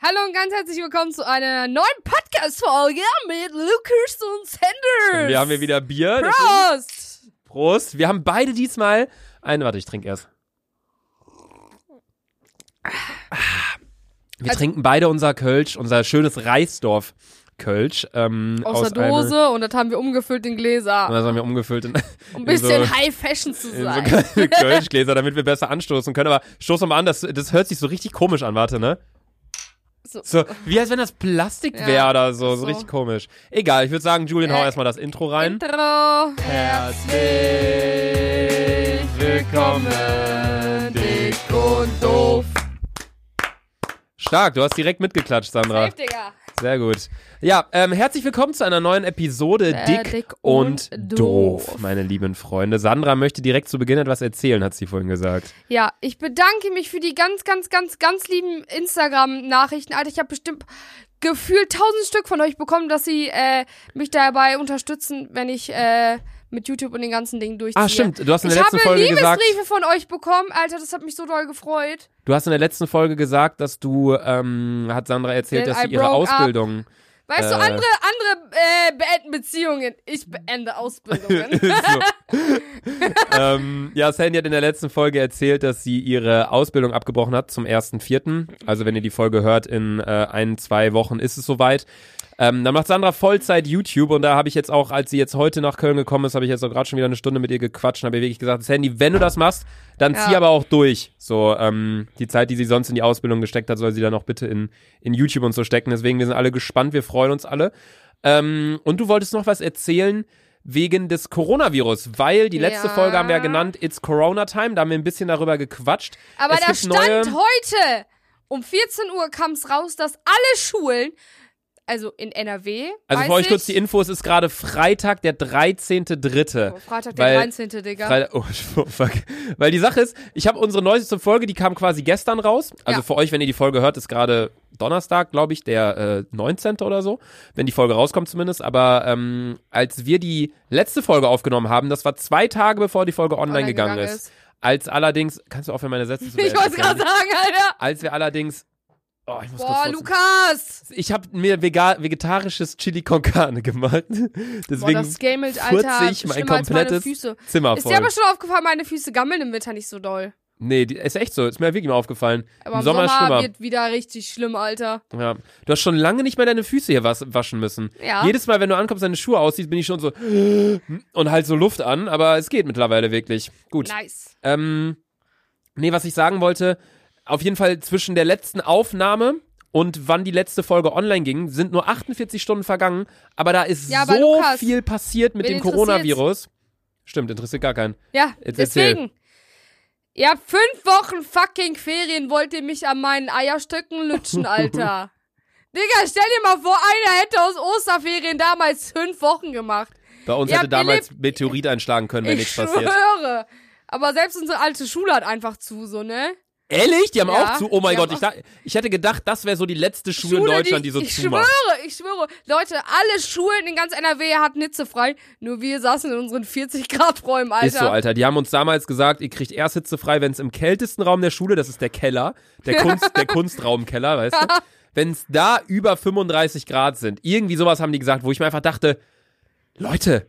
Hallo und ganz herzlich willkommen zu einer neuen Podcast-Folge mit Lukas und Sanders. Wir haben hier wieder Bier. deswegen- Prost! Prost. Wir haben beide diesmal einen. Warte, ich trinke erst. Wir Also- trinken beide unser Kölsch, unser schönes Reisdorf Kölsch. Ähm, Aus, der einer- Dose und das haben wir umgefüllt in Und Gläser. das haben wir umgefüllt in, Um ein in bisschen so, High Fashion zu in so sein. kleine Kölschgläser, damit wir besser anstoßen können. Aber stoß mal an, das, das hört sich so richtig komisch an. Warte, ne? So. So, wie als wenn das Plastik Ja, wäre oder so. So so. richtig komisch. Egal, ich würde sagen, Julian, hau Äh, erstmal das Intro rein. Intro. Herzlich willkommen, dick und doof. Stark, du hast direkt mitgeklatscht, Sandra. Safe, Digga. Sehr gut. Ja, ähm, herzlich willkommen zu einer neuen Episode Äh, Dick, dick und, und doof. doof. meine lieben Freunde. Sandra möchte direkt zu Beginn etwas erzählen, hat sie vorhin gesagt. Ja, ich bedanke mich für die ganz, ganz, ganz, ganz lieben Instagram-Nachrichten. Alter, ich habe bestimmt gefühlt tausend Stück von euch bekommen, dass sie äh, mich dabei unterstützen, wenn ich äh, mit YouTube und den ganzen Dingen durchziehe. Ah, stimmt, du hast in der ich letzten habe Folge gesagt, Liebesbriefe von euch bekommen. Alter, das hat mich so doll gefreut. du hast in der letzten Folge gesagt, dass du, ähm, hat Sandra erzählt, That dass sie I ihre broke up. Weißt Äh. du, andere, andere äh, beenden Beziehungen. Ich beende Ausbildungen. ähm, ja, Sandy hat in der letzten Folge erzählt, dass sie ihre Ausbildung abgebrochen hat zum 1.4. Also wenn ihr die Folge hört, in äh, ein, zwei Wochen ist es soweit. Ähm, dann macht Sandra Vollzeit YouTube und da habe ich jetzt auch, als sie jetzt heute nach Köln gekommen ist, habe ich jetzt auch gerade schon wieder eine Stunde mit ihr gequatscht und habe ihr wirklich gesagt, Sandy, wenn du das machst, dann zieh Ja. aber auch durch. So, ähm, die Zeit, die sie sonst in die Ausbildung gesteckt hat, soll sie dann auch bitte in, in YouTube und so stecken. Deswegen, wir sind alle gespannt, wir freuen uns alle. Ähm, und du wolltest noch was erzählen wegen des Coronavirus, weil die letzte Ja. Folge haben wir ja genannt It's Corona Time, da haben wir ein bisschen darüber gequatscht. Aber Es da stand heute, um 14 Uhr kam es raus, dass alle Schulen, also in NRW, Also für euch kurz die Info, es ist gerade Freitag, der 13.3. Oh, Freitag, der weil- 13. Digga. Freitag, oh, fuck. Weil die Sache ist, ich habe unsere neueste Folge, die kam quasi gestern raus. Also Ja. für euch, wenn ihr die Folge hört, ist gerade Donnerstag, glaube ich, der äh, 19. oder so. Wenn die Folge rauskommt zumindest. Aber ähm, als wir die letzte Folge aufgenommen haben, das war zwei Tage bevor die Folge online, Online gegangen, gegangen ist. Als allerdings, kannst du aufhören, meine Sätze zu Ich wollte beenden? gerade sagen, Alter. Als wir allerdings, oh, ich muss Boah, Lukas. ich habe mir vega vegetarisches Chili con Carne gemacht. Boah, Deswegen das gamelt, furze Alter. ich mein schlimmer als meine komplettes Füße. Zimmer Ist voll. dir aber schon aufgefallen, meine Füße gammeln im Winter nicht so doll. nee, die, ist echt so. Ist mir wirklich mal aufgefallen. Aber Im im Sommer, Sommer, ist schlimmer. wird wieder richtig schlimm, Alter. Ja. Du hast schon lange nicht mehr deine Füße hier was, waschen müssen. Ja. Jedes Mal, wenn du ankommst, deine Schuhe aussiehst, bin ich schon so und halt so Luft an, aber es geht mittlerweile wirklich. Gut. Nice. Ähm, nee, was ich sagen wollte, auf jeden Fall zwischen der letzten Aufnahme und wann die letzte Folge online ging, sind nur 48 Stunden vergangen, aber da ist Ja, aber so Lukas, viel passiert mit dem Coronavirus. Stimmt, interessiert gar keinen. Ja, Jetzt erzähl. deswegen. Ihr habt fünf Wochen fucking Ferien, wollt ihr mich an meinen Eierstöcken lutschen, Alter. Digga, stell dir mal vor, einer hätte aus Osterferien damals fünf Wochen gemacht. Bei uns Ihr hätte damals Meteorit einschlagen können, wenn ich nichts schwöre. passiert. Aber selbst unsere alte Schule hat einfach zu, so, ne? Ehrlich? Die haben Ja, auch zu? Oh mein die Gott, ich, ich hätte gedacht, das wäre so die letzte Schule, in Deutschland, die, so ich zumacht. schwöre, ich schwöre. Leute, alle Schulen in ganz NRW hatten hitzefrei. Nur wir saßen in unseren 40 Grad Räumen, Alter. Ist so, Alter. Die haben uns damals gesagt, ihr kriegt erst hitzefrei, wenn es im kältesten Raum der Schule, das ist der Keller, der, Kunst, der Kunstraumkeller, weißt du? Wenn es da über 35 Grad sind. Irgendwie sowas haben die gesagt, wo ich mir einfach dachte, Leute,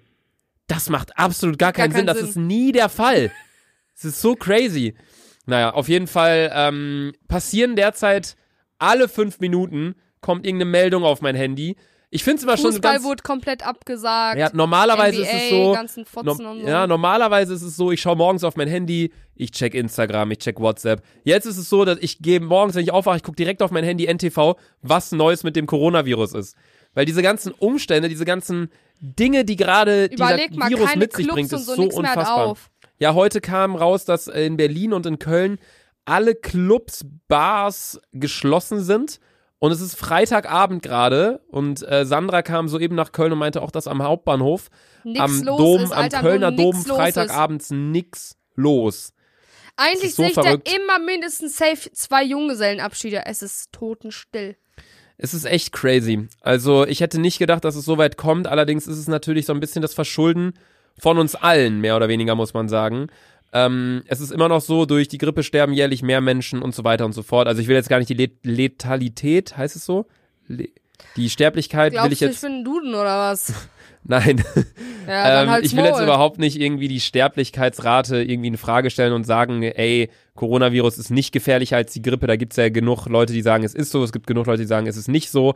das macht absolut gar keinen keinen Sinn. Das Sinn. ist nie der Fall. Es ist so crazy. Naja, auf jeden Fall ähm, passieren derzeit alle fünf Minuten kommt irgendeine Meldung auf mein Handy. Ich finde es immer schon Fußball ganz... wurde komplett abgesagt. Ja, normalerweise NBA, ist es so, ganzen Fotzen no, und so. ja, normalerweise ist es so, ich schaue morgens auf mein Handy, ich check Instagram, ich check WhatsApp. Jetzt ist es so, dass ich gehe morgens, wenn ich aufwache, ich gucke direkt auf mein Handy NTV, was Neues mit dem Coronavirus ist. Weil diese ganzen Umstände, diese ganzen Dinge, die gerade dieser mal, Virus mit sich Clubs bringt, ist so, so unfassbar. auf. Ja, heute kam raus, dass in Berlin und in Köln alle Clubs, Bars geschlossen sind. Und es ist Freitagabend gerade und äh, Sandra kam soeben nach Köln und meinte auch, dass am Hauptbahnhof Nix am Dom, ist, am Alter, Kölner Dom Freitagabends nix los. Eigentlich ist so sehe ich da verrückt. immer mindestens safe zwei Junggesellenabschiede. Es ist totenstill. Es ist echt crazy. Also ich hätte nicht gedacht, dass es so weit kommt. Allerdings ist es natürlich so ein bisschen das Verschulden von uns allen, mehr oder weniger muss man sagen. Ähm, es ist immer noch so, durch die Grippe sterben jährlich mehr Menschen und so weiter und so fort. Also ich will jetzt gar nicht die Let Letalität, heißt es so? Le die Sterblichkeit Glaubst will ich jetzt. ich bin ein Duden oder was? Nein. Ja, ähm, ich will jetzt überhaupt nicht irgendwie die Sterblichkeitsrate irgendwie in Frage stellen und sagen, ey, Coronavirus ist nicht gefährlicher als die Grippe. Da gibt's ja genug Leute, die sagen, es ist so. Es gibt genug Leute, die sagen, es ist nicht so.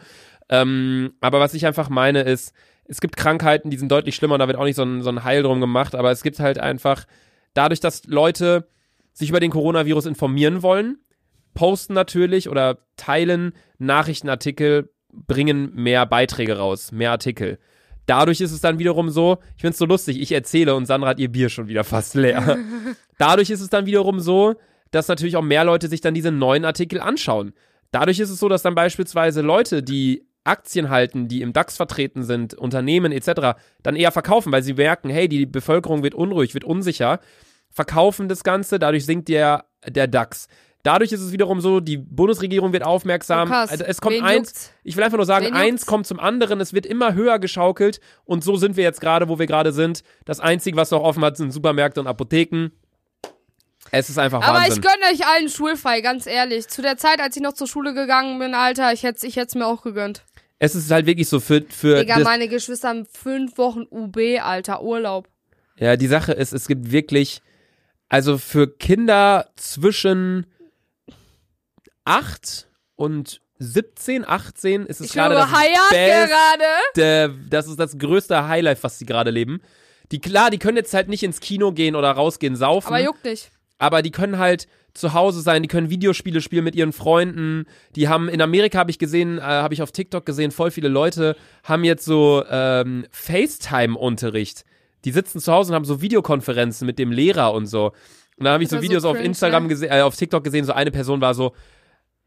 Ähm, aber was ich einfach meine ist, es gibt Krankheiten, die sind deutlich schlimmer und da wird auch nicht so ein, so ein Heil drum gemacht. Aber es gibt halt einfach, dadurch, dass Leute sich über den Coronavirus informieren wollen, posten natürlich oder teilen Nachrichtenartikel, bringen mehr Beiträge raus, mehr Artikel. Dadurch ist es dann wiederum so, ich find's so lustig, ich erzähle und Sandra hat ihr Bier schon wieder fast leer. Dadurch ist es dann wiederum so, dass natürlich auch mehr Leute sich dann diese neuen Artikel anschauen. Dadurch ist es so, dass dann beispielsweise Leute, die Aktien halten, die im DAX vertreten sind, Unternehmen etc., dann eher verkaufen, weil sie merken, hey, die Bevölkerung wird unruhig, wird unsicher, verkaufen das Ganze, dadurch sinkt der, der DAX. Dadurch ist es wiederum so, die Bundesregierung wird aufmerksam. Oh. Also es kommt Wen eins, juckt's? ich will einfach nur sagen, Wen eins juckt's? kommt zum anderen, es wird immer höher geschaukelt und so sind wir jetzt gerade, wo wir gerade sind. Das Einzige, was noch offen hat, sind Supermärkte und Apotheken. Es ist einfach Aber Wahnsinn. ich gönne euch allen schulfrei, ganz ehrlich. Zu der Zeit, als ich noch zur Schule gegangen bin, Alter, ich hätte ich hätt's mir auch gegönnt. Es ist halt wirklich so für, für Digga, meine Geschwister haben fünf Wochen UB, Alter, Urlaub. Ja, die Sache ist, es gibt wirklich, also für Kinder zwischen 8 und 17, 18 ist es Ich gerade höre das Hayat gerade. das ist das größte Highlife, was sie gerade leben. Die, klar, die können jetzt halt nicht ins Kino gehen oder rausgehen, saufen, Aber juckt nicht. Aber die können halt zu Hause sein, die können Videospiele spielen mit ihren Freunden. Die haben in Amerika habe ich gesehen, äh, habe ich auf TikTok gesehen, voll viele Leute haben jetzt so ähm, FaceTime-Unterricht. Die sitzen zu Hause und haben so Videokonferenzen mit dem Lehrer und so. Und dann habe ich so Videos so auf cringe, Instagram ne? gesehen, äh, auf TikTok gesehen, so eine Person war so,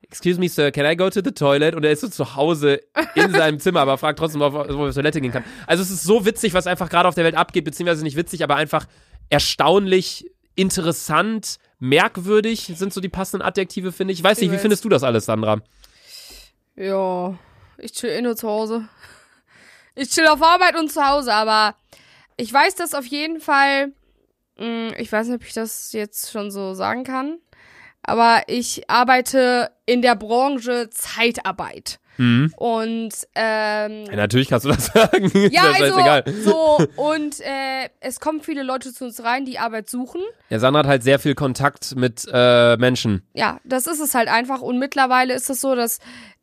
Excuse me, sir, can I go to the toilet? Und er ist so zu Hause in seinem Zimmer, aber fragt trotzdem, ob er auf die Toilette gehen kann. Also es ist so witzig, was einfach gerade auf der Welt abgeht, beziehungsweise nicht witzig, aber einfach erstaunlich, interessant, merkwürdig sind so die passenden Adjektive, finde ich. Ich weiß nicht, wie findest du das alles, Sandra? Ja, ich chill eh nur zu Hause. Ich chill auf Arbeit und zu Hause, aber ich weiß das auf jeden Fall. Mh, Ich weiß nicht, ob ich das jetzt schon so sagen kann. Aber ich arbeite in der Branche Zeitarbeit. Mhm. Und ähm, Ja, natürlich kannst du das sagen. ja, scheißegal. also so und äh, es kommen viele Leute zu uns rein, die Arbeit suchen. Ja, Sandra hat halt sehr viel Kontakt mit äh, Menschen. Ja, das ist es halt einfach. Und mittlerweile ist es so, dass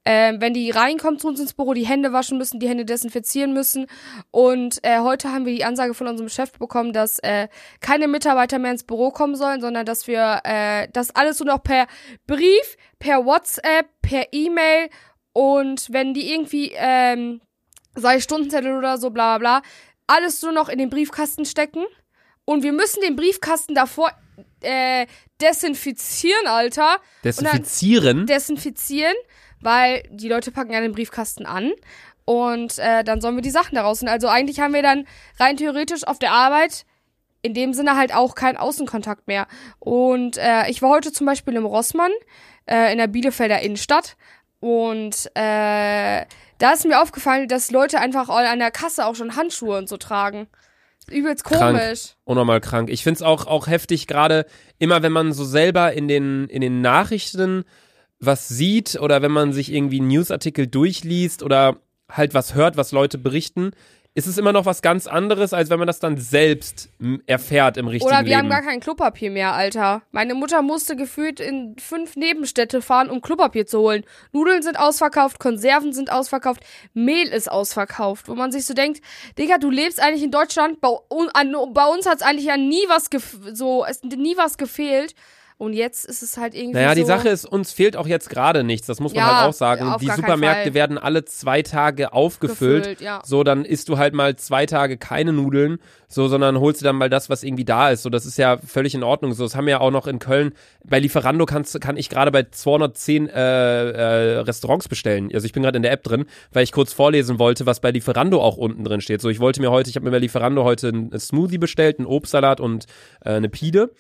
ähm, wenn die reinkommen zu uns ins Büro, die Hände waschen müssen, die Hände desinfizieren müssen. Und äh, heute haben wir die Ansage von unserem Chef bekommen, dass äh, keine Mitarbeiter mehr ins Büro kommen sollen, sondern dass wir äh, das alles nur noch per Brief, per WhatsApp, per E-Mail und wenn die irgendwie, ähm, sei Stundenzettel oder so, bla bla bla, alles nur noch in den Briefkasten stecken. Und wir müssen den Briefkasten davor äh, desinfizieren, Alter Desinfizieren. desinfizieren, weil die Leute packen ja den Briefkasten an und äh, dann sollen wir die Sachen daraus. Und also eigentlich haben wir dann rein theoretisch auf der Arbeit in dem Sinne halt auch keinen Außenkontakt mehr. Und äh, ich war heute zum Beispiel im Rossmann äh, in der Bielefelder Innenstadt und äh, da ist mir aufgefallen, dass Leute einfach an der Kasse auch schon Handschuhe und so tragen. Übelst Krank. komisch. unnormal krank. Ich find's auch, auch heftig, gerade immer, wenn man so selber in den, in den Nachrichten was sieht oder wenn man sich irgendwie einen Newsartikel durchliest oder halt was hört, was Leute berichten, ist es immer noch was ganz anderes, als wenn man das dann selbst erfährt im richtigen Oder wir Leben. haben gar kein Klopapier mehr, Alter. Meine Mutter musste gefühlt in fünf Nebenstädte fahren, um Klopapier zu holen. Nudeln sind ausverkauft, Konserven sind ausverkauft, Mehl ist ausverkauft. Wo man sich so denkt, Digga, du lebst eigentlich in Deutschland, bei, bei uns hat's eigentlich ja nie was so, es nie was gefehlt. Und jetzt ist es halt irgendwie Naja, so. die Sache ist, uns fehlt auch jetzt gerade nichts, das muss man Ja, halt auch sagen. die Supermärkte werden alle zwei Tage aufgefüllt. Gefüllt, ja. So, dann isst du halt mal zwei Tage keine Nudeln, so, sondern holst du dann mal das, was irgendwie da ist. So, das ist ja völlig in Ordnung. So, das haben wir ja auch noch in Köln. Bei Lieferando kannst, kann ich gerade bei 210 äh, äh, Restaurants bestellen. Also ich bin gerade in der App drin, weil ich kurz vorlesen wollte, was bei Lieferando auch unten drin steht. So, ich wollte mir heute, ich habe mir bei Lieferando heute einen Smoothie bestellt, einen Obstsalat und äh, eine Pide.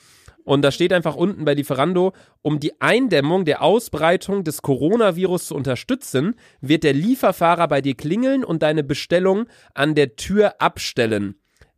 Und da steht einfach unten bei Lieferando, um die Eindämmung der Ausbreitung des Coronavirus zu unterstützen, wird der Lieferfahrer bei dir klingeln und deine Bestellung an der Tür abstellen.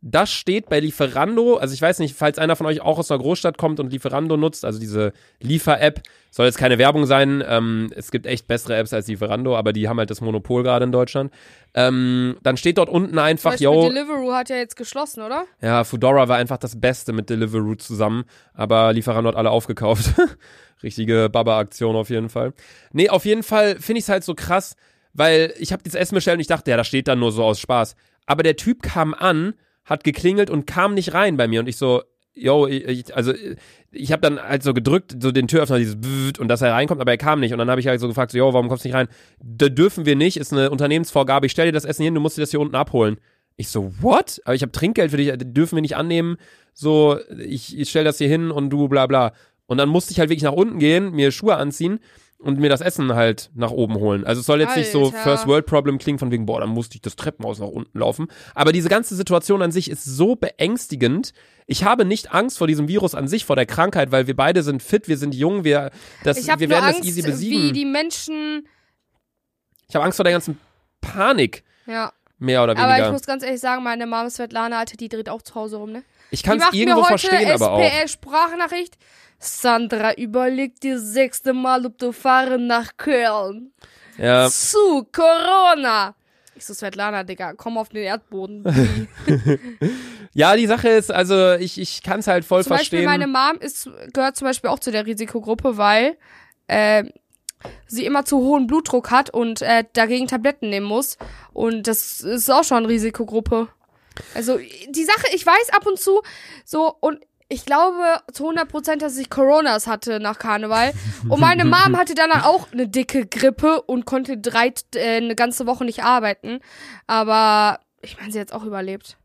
Das steht bei Lieferando, also ich weiß nicht, falls einer von euch auch aus einer Großstadt kommt und Lieferando nutzt, also diese Liefer-App, soll jetzt keine Werbung sein, ähm, es gibt echt bessere Apps als Lieferando, aber die haben halt das Monopol gerade in Deutschland. Ähm, dann steht dort unten einfach, yo, Deliveroo hat ja jetzt geschlossen, oder? ja, Foodora war einfach das Beste mit Deliveroo zusammen, aber Lieferando hat alle aufgekauft. Richtige Baba-Aktion auf jeden Fall. Nee, auf jeden Fall finde ich es halt so krass, weil ich habe dieses Essen bestellt und ich dachte, ja, das steht dann nur so aus Spaß. Aber der Typ kam an, hat geklingelt und kam nicht rein bei mir und ich so, yo, ich, also ich habe dann halt so gedrückt, so den Türöffner, dieses und dass er reinkommt, aber er kam nicht. Und dann habe ich halt so gefragt, so, yo, warum kommst du nicht rein? Da dürfen wir nicht, ist eine Unternehmensvorgabe, ich stell dir das Essen hin, du musst dir das hier unten abholen. Ich so, what? Aber ich habe Trinkgeld für dich, dürfen wir nicht annehmen. So, ich, ich stell das hier hin und du bla bla. Und dann musste ich halt wirklich nach unten gehen, mir Schuhe anziehen und mir das Essen halt nach oben holen. Also es soll jetzt nicht so Alter. First World Problem klingen von wegen, boah, dann musste ich das Treppenhaus nach unten laufen. Aber diese ganze Situation an sich ist so beängstigend. Ich habe nicht Angst vor diesem Virus an sich, vor der Krankheit, weil wir beide sind fit, wir sind jung, wir, das, wir werden Angst, das easy wie besiegen. die Menschen. Ich habe Angst vor der ganzen Panik, Ja. mehr oder Aber ich weniger. muss ganz ehrlich sagen, meine Mama Svetlana, Alter, die dreht auch zu Hause rum, ne? Ich kann es irgendwo mir heute verstehen, aber auch. SPL-Sprachnachricht. Sandra, überleg dir sechste Mal, ob du fahren nach Köln. Ja, Zu Corona. Ich so, Svetlana, Digga, komm auf den Erdboden. ja, die Sache ist, also ich, ich kann es halt voll zum Beispiel verstehen. meine Mom ist, gehört zum Beispiel auch zu der Risikogruppe, weil äh, sie immer zu hohen Blutdruck hat und äh, dagegen Tabletten nehmen muss. Und das ist auch schon Risikogruppe. Also die Sache, ich weiß ab und zu so und ich glaube zu 100 Prozent, dass ich Coronas hatte nach Karneval. Und meine Mom hatte danach auch eine dicke Grippe und konnte drei, äh, eine ganze Woche nicht arbeiten. Aber ich meine, sie hat auch überlebt.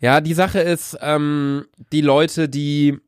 Ja, die Sache ist, ähm, die Leute, die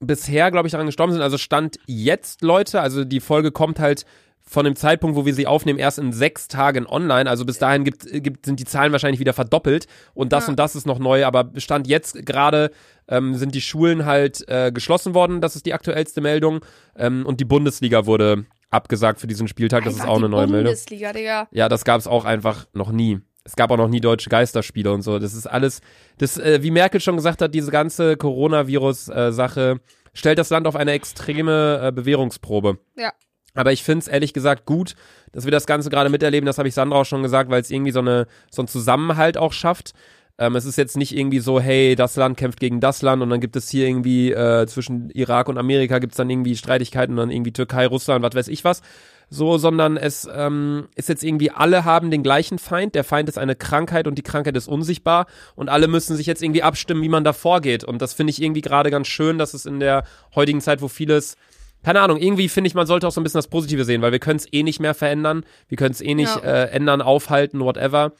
bisher, glaube ich, daran gestorben sind, also Stand jetzt Leute, also die Folge kommt halt von dem Zeitpunkt, wo wir sie aufnehmen, erst in sechs Tagen online. Also bis dahin gibt, gibt, sind die Zahlen wahrscheinlich wieder verdoppelt und das Ja. und das ist noch neu. Aber Stand jetzt gerade ähm, sind die Schulen halt äh, geschlossen worden. Das ist die aktuellste Meldung. Ähm, und die Bundesliga wurde abgesagt für diesen Spieltag. Das ist Einfach auch eine neue Meldung. Bundesliga, Digga. Ja, das gab es auch einfach noch nie. Es gab auch noch nie deutsche Geisterspiele und so. Das ist alles, das, äh, wie Merkel schon gesagt hat, diese ganze Coronavirus-Sache stellt das Land auf eine extreme äh, Bewährungsprobe. Ja. Aber ich finde es ehrlich gesagt gut, dass wir das Ganze gerade miterleben. Das habe ich Sandra auch schon gesagt, weil es irgendwie so, eine, so einen Zusammenhalt auch schafft. Ähm, es ist jetzt nicht irgendwie so, hey, das Land kämpft gegen das Land und dann gibt es hier irgendwie äh, zwischen Irak und Amerika gibt es dann irgendwie Streitigkeiten und dann irgendwie Türkei, Russland, was weiß ich was. So, sondern es ähm, ist jetzt irgendwie, alle haben den gleichen Feind. Der Feind ist eine Krankheit und die Krankheit ist unsichtbar und alle müssen sich jetzt irgendwie abstimmen, wie man da vorgeht. Und das finde ich irgendwie gerade ganz schön, dass es in der heutigen Zeit, wo vieles keine Ahnung, irgendwie finde ich, man sollte auch so ein bisschen das Positive sehen, weil wir können es eh nicht mehr verändern, wir können es eh nicht Ja. äh, ändern, aufhalten, whatever.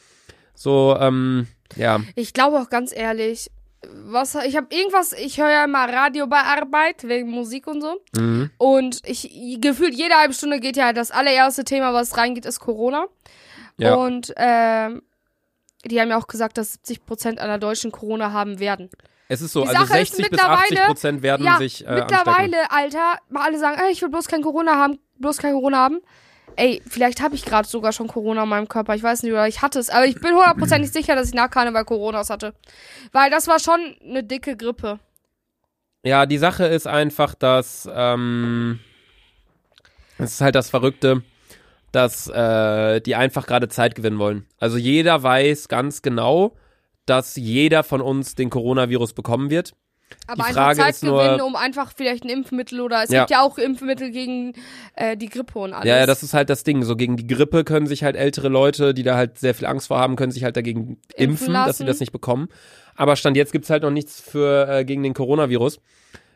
So, ähm, ja. Ich glaube auch ganz ehrlich, was ich habe irgendwas, ich höre ja immer Radio bei Arbeit wegen Musik und so Mhm. und ich gefühlt jede halbe Stunde geht ja das allererste Thema, was reingeht, ist Corona Ja. und ähm, die haben ja auch gesagt, dass 70 Prozent aller Deutschen Corona haben werden. Es ist so, Die also Sache ist 60 bis 80 mittlerweile- Prozent werden ja, sich äh, mittlerweile, Alter, mal alle sagen, ey, ich will bloß kein Corona haben, bloß kein Corona haben. Ey, vielleicht habe ich gerade sogar schon Corona in meinem Körper. Ich weiß nicht, oder ich hatte es. Aber ich bin hundertprozentig sicher, dass ich nach Karneval Coronas hatte. Weil das war schon eine dicke Grippe. Ja, die Sache ist einfach, dass ähm, es ist halt das Verrückte, dass äh, die einfach gerade Zeit gewinnen wollen. Also jeder weiß ganz genau, dass jeder von uns den Coronavirus bekommen wird. Aber Die Frage Zeit ist nur- gewinnen, um einfach vielleicht ein Impfmittel oder es Ja. gibt ja auch Impfmittel gegen äh, die Grippe und alles. Ja, ja, das ist halt das Ding. So gegen die Grippe können sich halt ältere Leute, die da halt sehr viel Angst vor haben, können sich halt dagegen impfen, dass sie das nicht bekommen. Aber Stand jetzt gibt's halt noch nichts für äh, gegen den Coronavirus.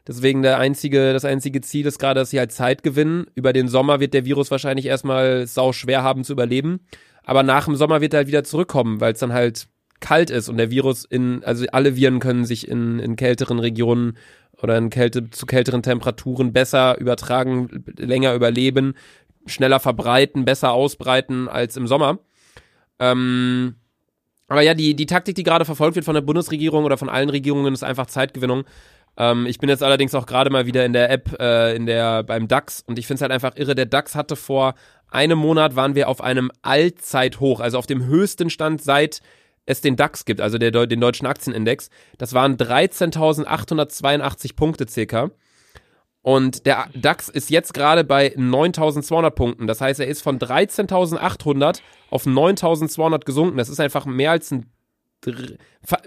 Deswegen der einzige, das einzige Ziel ist gerade, dass sie halt Zeit gewinnen. Über den Sommer wird der Virus wahrscheinlich erstmal sau schwer haben zu überleben. Aber nach dem Sommer wird er halt wieder zurückkommen, weil es dann halt kalt ist und der Virus in, also alle Viren können sich in, in kälteren Regionen oder in Kälte, zu kälteren Temperaturen besser übertragen, länger überleben, schneller verbreiten, besser ausbreiten als im Sommer. Ähm, aber ja, die, die Taktik, die gerade verfolgt wird von der Bundesregierung oder von allen Regierungen, ist einfach Zeitgewinnung. Ähm, ich bin jetzt allerdings auch gerade mal wieder in der App, äh, in der, beim DAX und ich finde es halt einfach irre. Der DAX hatte vor einem Monat waren wir auf einem Allzeithoch, also auf dem höchsten Stand seit es den DAX gibt, also der, den deutschen Aktienindex. Das waren 13.882 Punkte circa. Und der DAX ist jetzt gerade bei 9.200 Punkten. Das heißt, er ist von 13.800 auf 9.200 gesunken. Das ist einfach mehr als ein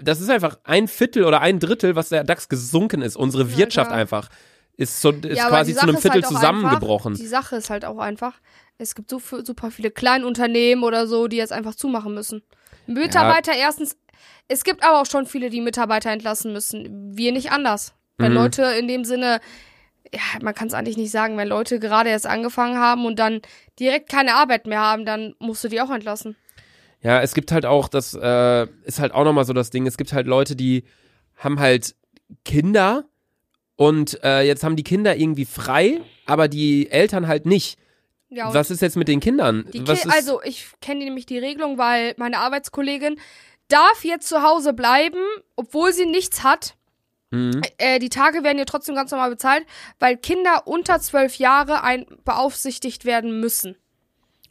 das ist einfach ein Viertel oder ein Drittel, was der DAX gesunken ist. Unsere Wirtschaft ja, einfach ist, so, ist ja, quasi zu einem Viertel halt zusammengebrochen. Einfach, die Sache ist halt auch einfach, es gibt so super viele Kleinunternehmen oder so, die jetzt einfach zumachen müssen. Mitarbeiter ja. erstens, es gibt aber auch schon viele, die Mitarbeiter entlassen müssen. Wir nicht anders. Wenn mhm. Leute in dem Sinne ja, man kann es eigentlich nicht sagen, wenn Leute gerade erst angefangen haben und dann direkt keine Arbeit mehr haben, dann musst du die auch entlassen. Ja, es gibt halt auch, das äh, ist halt auch nochmal so das Ding, es gibt halt Leute, die haben halt Kinder und äh, jetzt haben die Kinder irgendwie frei, aber die Eltern halt nicht. Ja, Was ist jetzt mit den Kindern? Ki also ich kenne nämlich die Regelung, weil meine Arbeitskollegin darf jetzt zu Hause bleiben, obwohl sie nichts hat Mhm. Äh, die Tage werden ja trotzdem ganz normal bezahlt, weil Kinder unter zwölf Jahre ein beaufsichtigt werden müssen.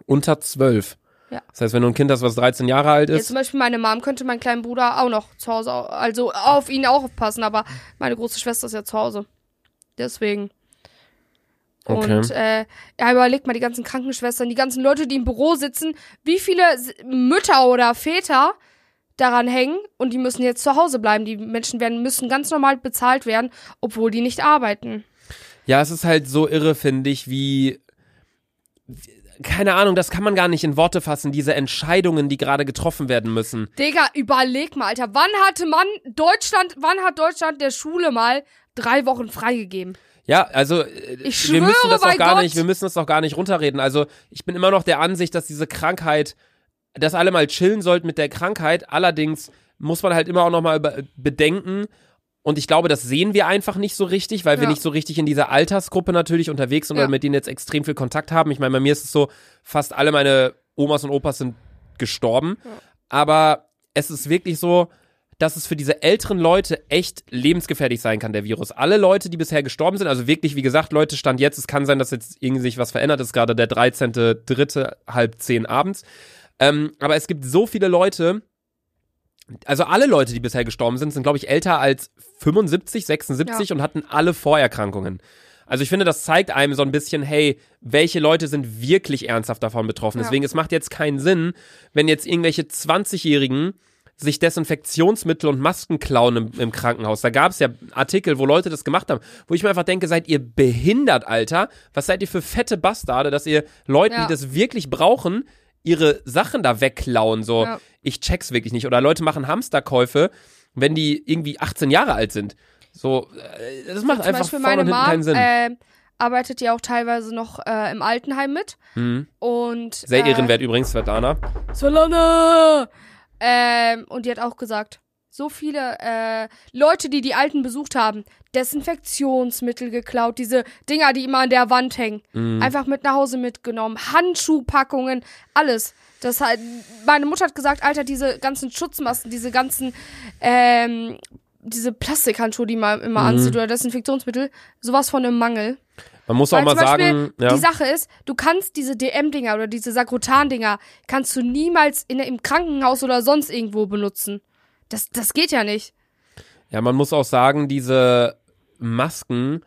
Unter zwölf? Ja. Das heißt, wenn du ein Kind hast, was 13 Jahre alt ist. Ja, zum Beispiel meine Mom könnte meinen kleinen Bruder auch noch zu Hause, also auf ihn auch aufpassen, aber meine große Schwester ist ja zu Hause. Deswegen. Okay. Und äh, ja, überlegt mal die ganzen Krankenschwestern, die ganzen Leute, die im Büro sitzen, wie viele Mütter oder Väter daran hängen und die müssen jetzt zu Hause bleiben. Die Menschen werden, müssen ganz normal bezahlt werden, obwohl die nicht arbeiten. Ja, es ist halt so irre, finde ich, wie, keine Ahnung, das kann man gar nicht in Worte fassen, diese Entscheidungen, die gerade getroffen werden müssen. Digga, überleg mal, Alter, wann hatte man Deutschland, wann hat Deutschland der Schule mal drei Wochen freigegeben? Ja, also ich wir müssen das auch gar Gott. nicht, wir müssen das auch gar nicht runterreden. Also ich bin immer noch der Ansicht, dass diese Krankheit dass alle mal chillen sollten mit der Krankheit. Allerdings muss man halt immer auch nochmal bedenken, und ich glaube, das sehen wir einfach nicht so richtig, weil ja. wir nicht so richtig in dieser Altersgruppe natürlich unterwegs sind ja. oder mit denen jetzt extrem viel Kontakt haben. Ich meine, bei mir ist es so, fast alle meine Omas und Opas sind gestorben. Ja. Aber es ist wirklich so, dass es für diese älteren Leute echt lebensgefährlich sein kann, der Virus. Alle Leute, die bisher gestorben sind, also wirklich, wie gesagt, Leute, stand jetzt, es kann sein, dass jetzt irgendwie sich was verändert, es ist gerade der 13.3. halb zehn abends. Ähm, aber es gibt so viele Leute, also alle Leute, die bisher gestorben sind, sind, glaube ich, älter als 75, 76 ja. und hatten alle Vorerkrankungen. Also ich finde, das zeigt einem so ein bisschen, hey, welche Leute sind wirklich ernsthaft davon betroffen. Ja. Deswegen, es macht jetzt keinen Sinn, wenn jetzt irgendwelche 20-Jährigen sich Desinfektionsmittel und Masken klauen im, im Krankenhaus. Da gab es ja Artikel, wo Leute das gemacht haben, wo ich mir einfach denke, seid ihr behindert, Alter? Was seid ihr für fette Bastarde, dass ihr Leuten, ja. die das wirklich brauchen, ihre Sachen da wegklauen. So, ja. ich check's wirklich nicht. Oder Leute machen Hamsterkäufe, wenn die irgendwie 18 Jahre alt sind. So, äh, das macht Zum einfach Beispiel vorne und hinten keinen Sinn. Äh, arbeitet ja auch teilweise noch äh, im Altenheim mit. Mhm. Und. Sehr äh, ehrenwert übrigens, Svetlana. Svetlana! Ähm, und die hat auch gesagt, so viele äh, Leute, die die Alten besucht haben, Desinfektionsmittel geklaut, diese Dinger, die immer an der Wand hängen, mm. einfach mit nach Hause mitgenommen, Handschuhpackungen, alles. Das halt, meine Mutter hat gesagt, Alter, diese ganzen Schutzmasken, diese ganzen, ähm, diese Plastikhandschuhe, die man immer mm. anzieht oder Desinfektionsmittel, sowas von einem Mangel. Man muss Weil auch mal sagen, ja. die Sache ist, du kannst diese DM-Dinger oder diese Sakrotan-Dinger, kannst du niemals in, im Krankenhaus oder sonst irgendwo benutzen. Das, das geht ja nicht. Ja, man muss auch sagen, diese Masken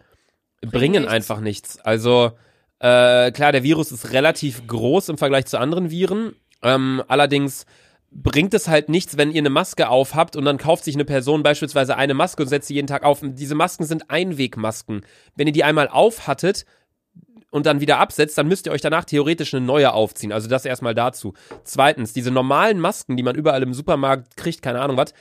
Bring bringen nichts. einfach nichts. Also, äh, klar, der Virus ist relativ groß im Vergleich zu anderen Viren. Ähm, allerdings bringt es halt nichts, wenn ihr eine Maske aufhabt und dann kauft sich eine Person beispielsweise eine Maske und setzt sie jeden Tag auf. Diese Masken sind Einwegmasken. Wenn ihr die einmal aufhattet und dann wieder absetzt, dann müsst ihr euch danach theoretisch eine neue aufziehen. Also das erstmal dazu. Zweitens, diese normalen Masken, die man überall im Supermarkt kriegt, keine Ahnung was,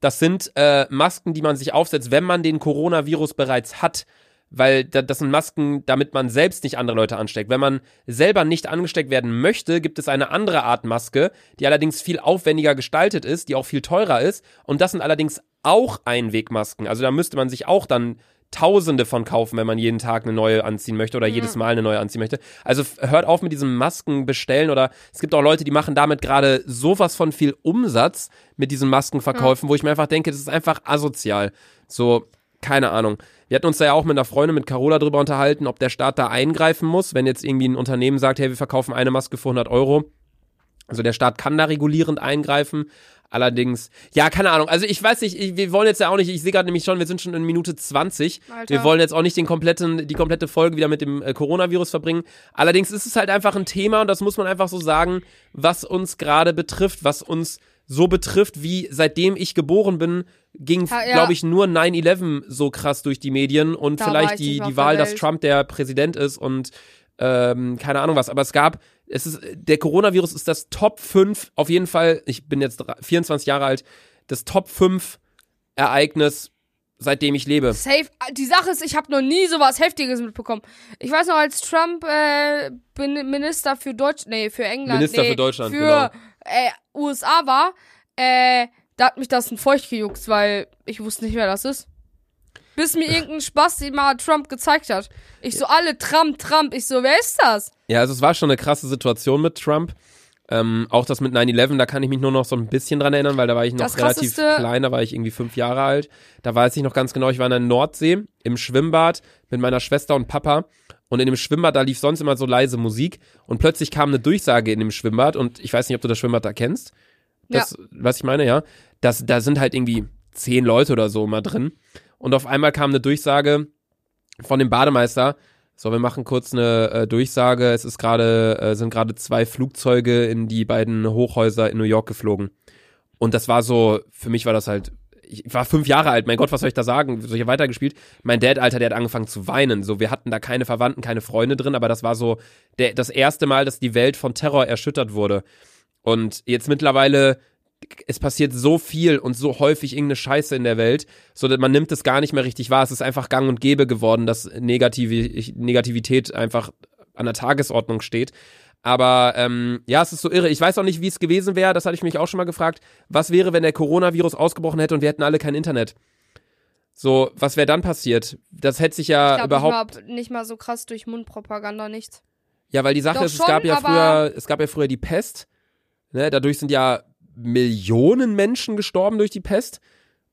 das sind äh, Masken, die man sich aufsetzt, wenn man den Coronavirus bereits hat. Weil das sind Masken, damit man selbst nicht andere Leute ansteckt. Wenn man selber nicht angesteckt werden möchte, gibt es eine andere Art Maske, die allerdings viel aufwendiger gestaltet ist, die auch viel teurer ist. Und das sind allerdings auch Einwegmasken. Also da müsste man sich auch dann Tausende von kaufen, wenn man jeden Tag eine neue anziehen möchte oder ja. jedes Mal eine neue anziehen möchte. Also hört auf mit diesem Masken bestellen oder es gibt auch Leute, die machen damit gerade sowas von viel Umsatz mit diesen Maskenverkäufen, ja. wo ich mir einfach denke, das ist einfach asozial. So, keine Ahnung. Wir hatten uns da ja auch mit einer Freundin, mit Carola drüber unterhalten, ob der Staat da eingreifen muss, wenn jetzt irgendwie ein Unternehmen sagt, hey, wir verkaufen eine Maske für 100 Euro Also der Staat kann da regulierend eingreifen. Allerdings, ja, keine Ahnung. Also ich weiß nicht, ich, wir wollen jetzt ja auch nicht, ich sehe gerade nämlich schon, wir sind schon in Minute 20. Alter. Wir wollen jetzt auch nicht den kompletten, die komplette Folge wieder mit dem äh, Coronavirus verbringen. Allerdings ist es halt einfach ein Thema und das muss man einfach so sagen, was uns gerade betrifft, was uns so betrifft, wie seitdem ich geboren bin, ging, Ha, ja. glaube ich, nur 9-11 so krass durch die Medien und Da vielleicht ich die, die Wahl, dass. Trump der Präsident ist und ähm, keine Ahnung was. Aber es gab, es ist, der Coronavirus ist das Top 5, auf jeden Fall, ich bin jetzt dra- 24 Jahre alt, das Top 5 Ereignis, seitdem ich lebe. Safe. Die Sache ist, ich habe noch nie sowas Heftiges mitbekommen. Ich weiß noch, als Trump äh, Minister für Deutsch, nee, für England, Minister nee, für Deutschland, für genau. Äh, USA war, äh, da hat mich das ein Feucht gejuckt, weil ich wusste nicht, wer das ist. Bis mir irgendein Spaß den mal Trump gezeigt hat. Ich so, alle Trump, Trump. Ich so, wer ist das? Ja, also es war schon eine krasse Situation mit Trump. Ähm, auch das mit 9-11, da kann ich mich nur noch so ein bisschen dran erinnern, weil da war ich noch Das relativ klein, da war ich irgendwie fünf Jahre alt. Da weiß ich noch ganz genau, ich war in der Nordsee im Schwimmbad mit meiner Schwester und Papa. Und in dem Schwimmbad, da lief sonst immer so leise Musik. Und plötzlich kam eine Durchsage in dem Schwimmbad. Und ich weiß nicht, ob du das Schwimmbad da kennst. Das, Was ich meine, ja. Das, da sind halt irgendwie zehn Leute oder so mal drin. Und auf einmal kam eine Durchsage von dem Bademeister. So, wir machen kurz eine äh, Durchsage. Es ist gerade, äh, sind gerade zwei Flugzeuge in die beiden Hochhäuser in New York geflogen. Und das war so, für mich war das halt, ich war fünf Jahre alt, mein Gott, was soll ich da sagen? So, hab weitergespielt. Mein Dad, Alter, der hat angefangen zu weinen. So, wir hatten da keine Verwandten, keine Freunde drin, aber das war so der, das erste Mal, dass die Welt von Terror erschüttert wurde. Und jetzt mittlerweile, es passiert so viel und so häufig irgendeine Scheiße in der Welt, so dass man nimmt es gar nicht mehr richtig wahr. Es ist einfach gang und gäbe geworden, dass Negativ Negativität einfach an der Tagesordnung steht. Aber ähm, ja, es ist so irre. Ich weiß auch nicht, wie es gewesen wäre. Das hatte ich mich auch schon mal gefragt. Was wäre, wenn der Coronavirus ausgebrochen hätte und wir hätten alle kein Internet? So, was wäre dann passiert? Das hätte sich ja Ich glaube überhaupt. nicht mal, nicht mal so krass durch Mundpropaganda nichts. Ja, weil die Sache Doch ist, es schon, gab ja früher, es gab ja früher die Pest. Ne? Dadurch sind ja Millionen Menschen gestorben durch die Pest.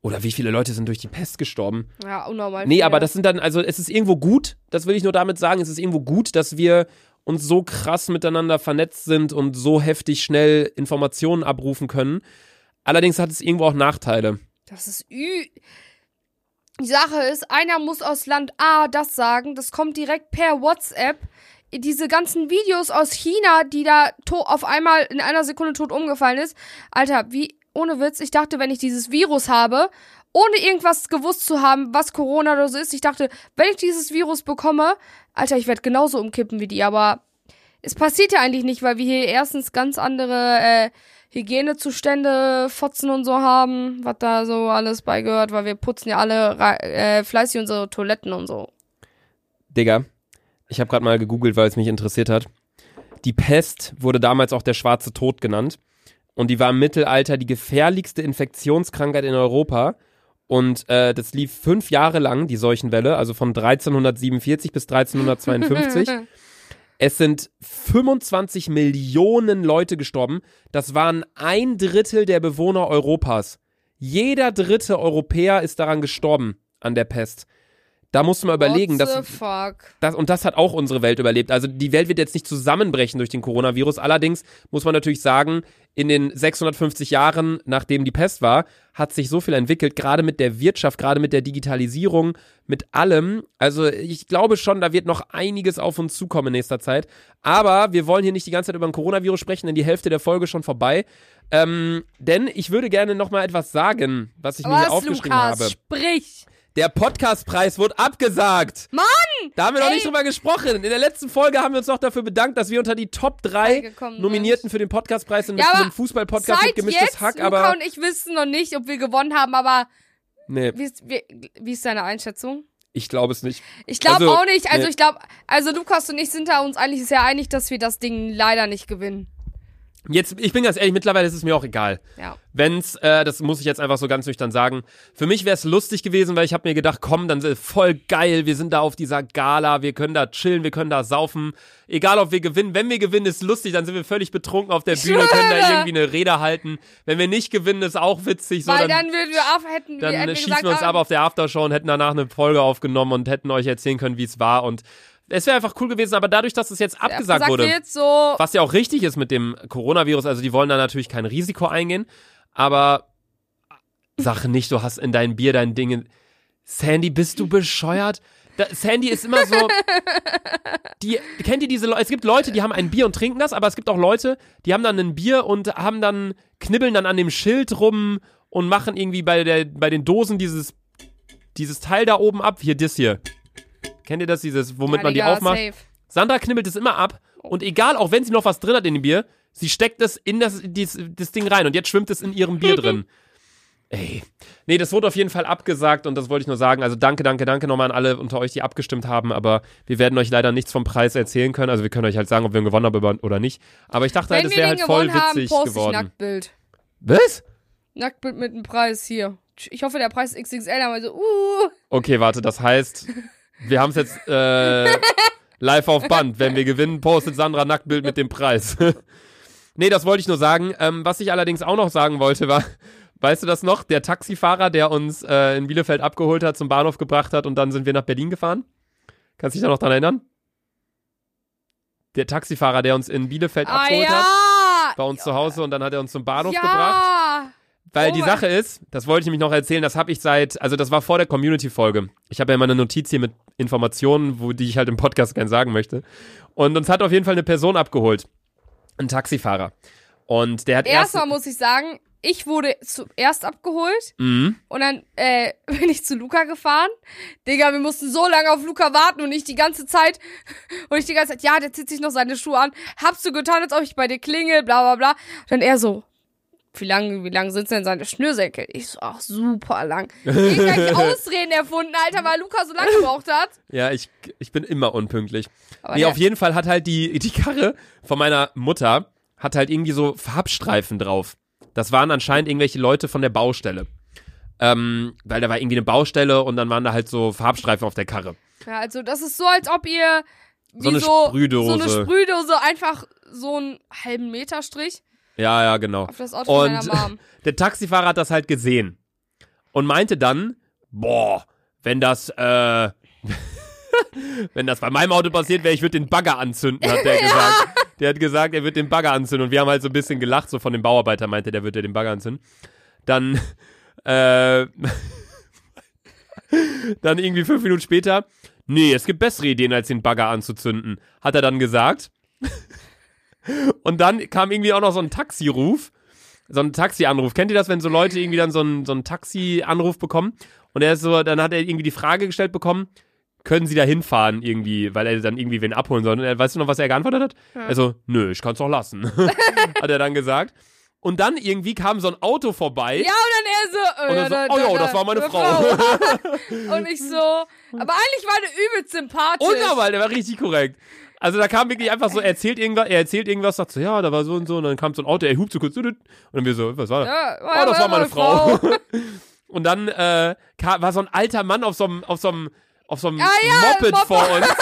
Oder wie viele Leute sind durch die Pest gestorben? Ja, unnormal. Nee, viel, aber das sind dann, also es ist irgendwo gut, das will ich nur damit sagen, es ist irgendwo gut, dass wir uns so krass miteinander vernetzt sind und so heftig schnell Informationen abrufen können. Allerdings hat es irgendwo auch Nachteile. Das ist ü. Die Sache ist, einer muss aus Land A das sagen, das kommt direkt per WhatsApp. Diese ganzen Videos aus China, die da auf einmal in einer Sekunde tot umgefallen ist. Alter, wie, ohne Witz, ich dachte, wenn ich dieses Virus habe, ohne irgendwas gewusst zu haben, was Corona oder so ist, ich dachte, wenn ich dieses Virus bekomme, Alter, ich werde genauso umkippen wie die, aber es passiert ja eigentlich nicht, weil wir hier erstens ganz andere äh, Hygienezustände, Fotzen und so haben, was da so alles beigehört, weil wir putzen ja alle äh, fleißig unsere Toiletten und so. Digga, ich habe gerade mal gegoogelt, weil es mich interessiert hat. Die Pest wurde damals auch der schwarze Tod genannt. Und die war im Mittelalter die gefährlichste Infektionskrankheit in Europa. Und äh, das lief fünf Jahre lang, die Seuchenwelle, also von 1347 bis 1352. Es sind 25 Millionen Leute gestorben. Das waren ein Drittel der Bewohner Europas. Jeder dritte Europäer ist daran gestorben, an der Pest. Da musst du mal überlegen, dass das, und das hat auch unsere Welt überlebt. Also die Welt wird jetzt nicht zusammenbrechen durch den Coronavirus. Allerdings muss man natürlich sagen, in den 650 Jahren, nachdem die Pest war, hat sich so viel entwickelt, gerade mit der Wirtschaft, gerade mit der Digitalisierung, mit allem. Also ich glaube schon, da wird noch einiges auf uns zukommen in nächster Zeit. Aber wir wollen hier nicht die ganze Zeit über den Coronavirus sprechen, denn die Hälfte der Folge ist schon vorbei. Ähm, denn ich würde gerne noch mal etwas sagen, was ich mir hier aufgeschrieben Lukas? habe. Sprich! Der Podcastpreis wurde abgesagt. Mann! Da haben wir noch Ey. nicht drüber gesprochen. In der letzten Folge haben wir uns noch dafür bedankt, dass wir unter die Top 3 Reingekommen Nominierten für den Podcastpreis sind. Ja, Das ist aber ein Fußball-Podcast mit gemischtes jetzt, Hack, Luca aber. und ich wissen noch nicht, ob wir gewonnen haben, aber Nee, wie ist, wie, wie ist deine Einschätzung? ich glaube es nicht. Ich glaube Also, auch nicht. Also nee. ich glaube, also Lukas und ich sind da uns eigentlich sehr einig, dass wir das Ding leider nicht gewinnen. Jetzt, ich bin ganz ehrlich, mittlerweile ist es mir auch egal. Ja. Wenn's, äh, das muss ich jetzt einfach so ganz nüchtern sagen. Für mich wäre es lustig gewesen, weil ich habe mir gedacht, komm, dann ist voll geil, wir sind da auf dieser Gala, wir können da chillen, wir können da saufen. Egal, ob wir gewinnen. Wenn wir gewinnen, ist lustig, dann sind wir völlig betrunken auf der Bühne, können da irgendwie eine Rede halten. Wenn wir nicht gewinnen, ist auch witzig. So, Weil dann, dann würden wir auf, hätten wir, dann wir schießen gesagt, wir uns ah, ab auf der Aftershow und hätten danach eine Folge aufgenommen und hätten euch erzählen können, wie es war. Und Es wäre einfach cool gewesen, aber dadurch, dass es jetzt abgesagt Sagt wurde, so, was ja auch richtig ist mit dem Coronavirus, also die wollen da natürlich kein Risiko eingehen, aber sag nicht, du hast in deinem Bier dein Ding. Sandy, bist du bescheuert? Da, Sandy ist immer so. Die, kennt ihr diese Leute? Es gibt Leute, die haben ein Bier und trinken das, aber es gibt auch Leute, die haben dann ein Bier und haben dann, knibbeln dann an dem Schild rum und machen irgendwie bei, der, bei den Dosen dieses, dieses Teil da oben ab. Hier, das hier. Kennt ihr das, dieses, womit ja, man die Digga, aufmacht? safe. Sandra knibbelt es immer ab und egal, auch wenn sie noch was drin hat in dem Bier, sie steckt es in das, dies, das Ding rein und jetzt schwimmt es in ihrem Bier drin. Ey. Nee, das wurde auf jeden Fall abgesagt und das wollte ich nur sagen. Also danke, danke, danke nochmal an alle unter euch, die abgestimmt haben, aber wir werden euch leider nichts vom Preis erzählen können. Also wir können euch halt sagen, ob wir ihn gewonnen haben oder nicht. Aber ich dachte halt, Wenn es wir wäre halt voll haben, witzig ich geworden. Nacktbild. Was? Nacktbild mit einem Preis hier. Ich hoffe, der Preis ist XXL, aber so, uh. Okay, warte, das heißt, wir haben es jetzt äh, live auf Band. Wenn wir gewinnen, postet Sandra Nacktbild mit dem Preis. nee, das wollte ich nur sagen. Ähm, was ich allerdings auch noch sagen wollte, war, weißt du das noch? Der Taxifahrer, der uns äh, in Bielefeld abgeholt hat, zum Bahnhof gebracht hat und dann sind wir nach Berlin gefahren. Kannst du dich da noch dran erinnern? Der Taxifahrer, der uns in Bielefeld Ah abgeholt hat, ja! bei uns zu Hause und dann hat er uns zum Bahnhof ja! gebracht. Weil Oh die Sache ist, das wollte ich nämlich noch erzählen, das habe ich seit, also das war vor der Community-Folge. Ich habe ja immer eine Notiz hier mit Informationen, wo die ich halt im Podcast gern sagen möchte. Und uns hat auf jeden Fall eine Person abgeholt. Ein Taxifahrer. Und der hat erst. Erstmal muss ich sagen, ich wurde zuerst abgeholt Mhm. und dann äh, bin ich zu Luca gefahren. Digga, wir mussten so lange auf Luca warten und ich die ganze Zeit, und ich die ganze Zeit, ja, der zieht sich noch seine Schuhe an. Habst du getan, als ob ich bei dir klingel, bla bla bla. Und dann er so, wie lang, wie lang sind denn seine Schnürsenkel? Ich so, ach, super lang. Irgendwelche Ausreden erfunden, Alter, weil Luca so lange gebraucht hat. Ja, ich, ich bin immer unpünktlich. Aber nee, der- auf jeden Fall hat halt die, die Karre von meiner Mutter hat halt irgendwie so Farbstreifen drauf. Das waren anscheinend irgendwelche Leute von der Baustelle. Ähm, weil da war irgendwie eine Baustelle und dann waren da halt so Farbstreifen auf der Karre. Ja, also das ist so, als ob ihr wie So eine so, Sprühdose. so eine Sprühdose einfach so einen halben Meter Strich Ja, ja, genau. auf das Auto Und meiner Mom. der Taxifahrer hat das halt gesehen und meinte dann, boah, wenn das, äh, wenn das bei meinem Auto passiert wäre, ich würde den Bagger anzünden, hat der gesagt. Der hat gesagt, er wird den Bagger anzünden und wir haben halt so ein bisschen gelacht, so von dem Bauarbeiter meinte, der würde den Bagger anzünden. Dann, äh, dann irgendwie fünf Minuten später, nee, es gibt bessere Ideen, als den Bagger anzuzünden, hat er dann gesagt. Und dann kam irgendwie auch noch so ein Taxiruf so ein Taxi-Anruf. Kennt ihr das, wenn so Leute irgendwie dann so einen, so einen Taxi-Anruf bekommen? Und er ist so, dann hat er irgendwie die Frage gestellt bekommen, können Sie da hinfahren irgendwie, weil er dann irgendwie wen abholen soll. Und er, weißt du noch, was er geantwortet hat? Also, nö, ich kann's auch lassen. hat er dann gesagt. Und dann irgendwie kam so ein Auto vorbei. Ja, und dann er so, Und ja, so, da- oh da- ja, da- das war meine da- Frau. und ich so, aber eigentlich war der übelst sympathisch. Unnormal, der war richtig korrekt. Also da kam wirklich einfach so, er erzählt irgendwas, er erzählt irgendwas, sagt so, ja, da war so und so, und dann kam so ein Auto, er hupt so kurz, und dann wir so, was war das? Ja, Oh, das war meine Frau. Und dann äh, kam, war so ein alter Mann auf so einem, auf so einem, auf so einem Ah, ja, Moped Moped. vor uns.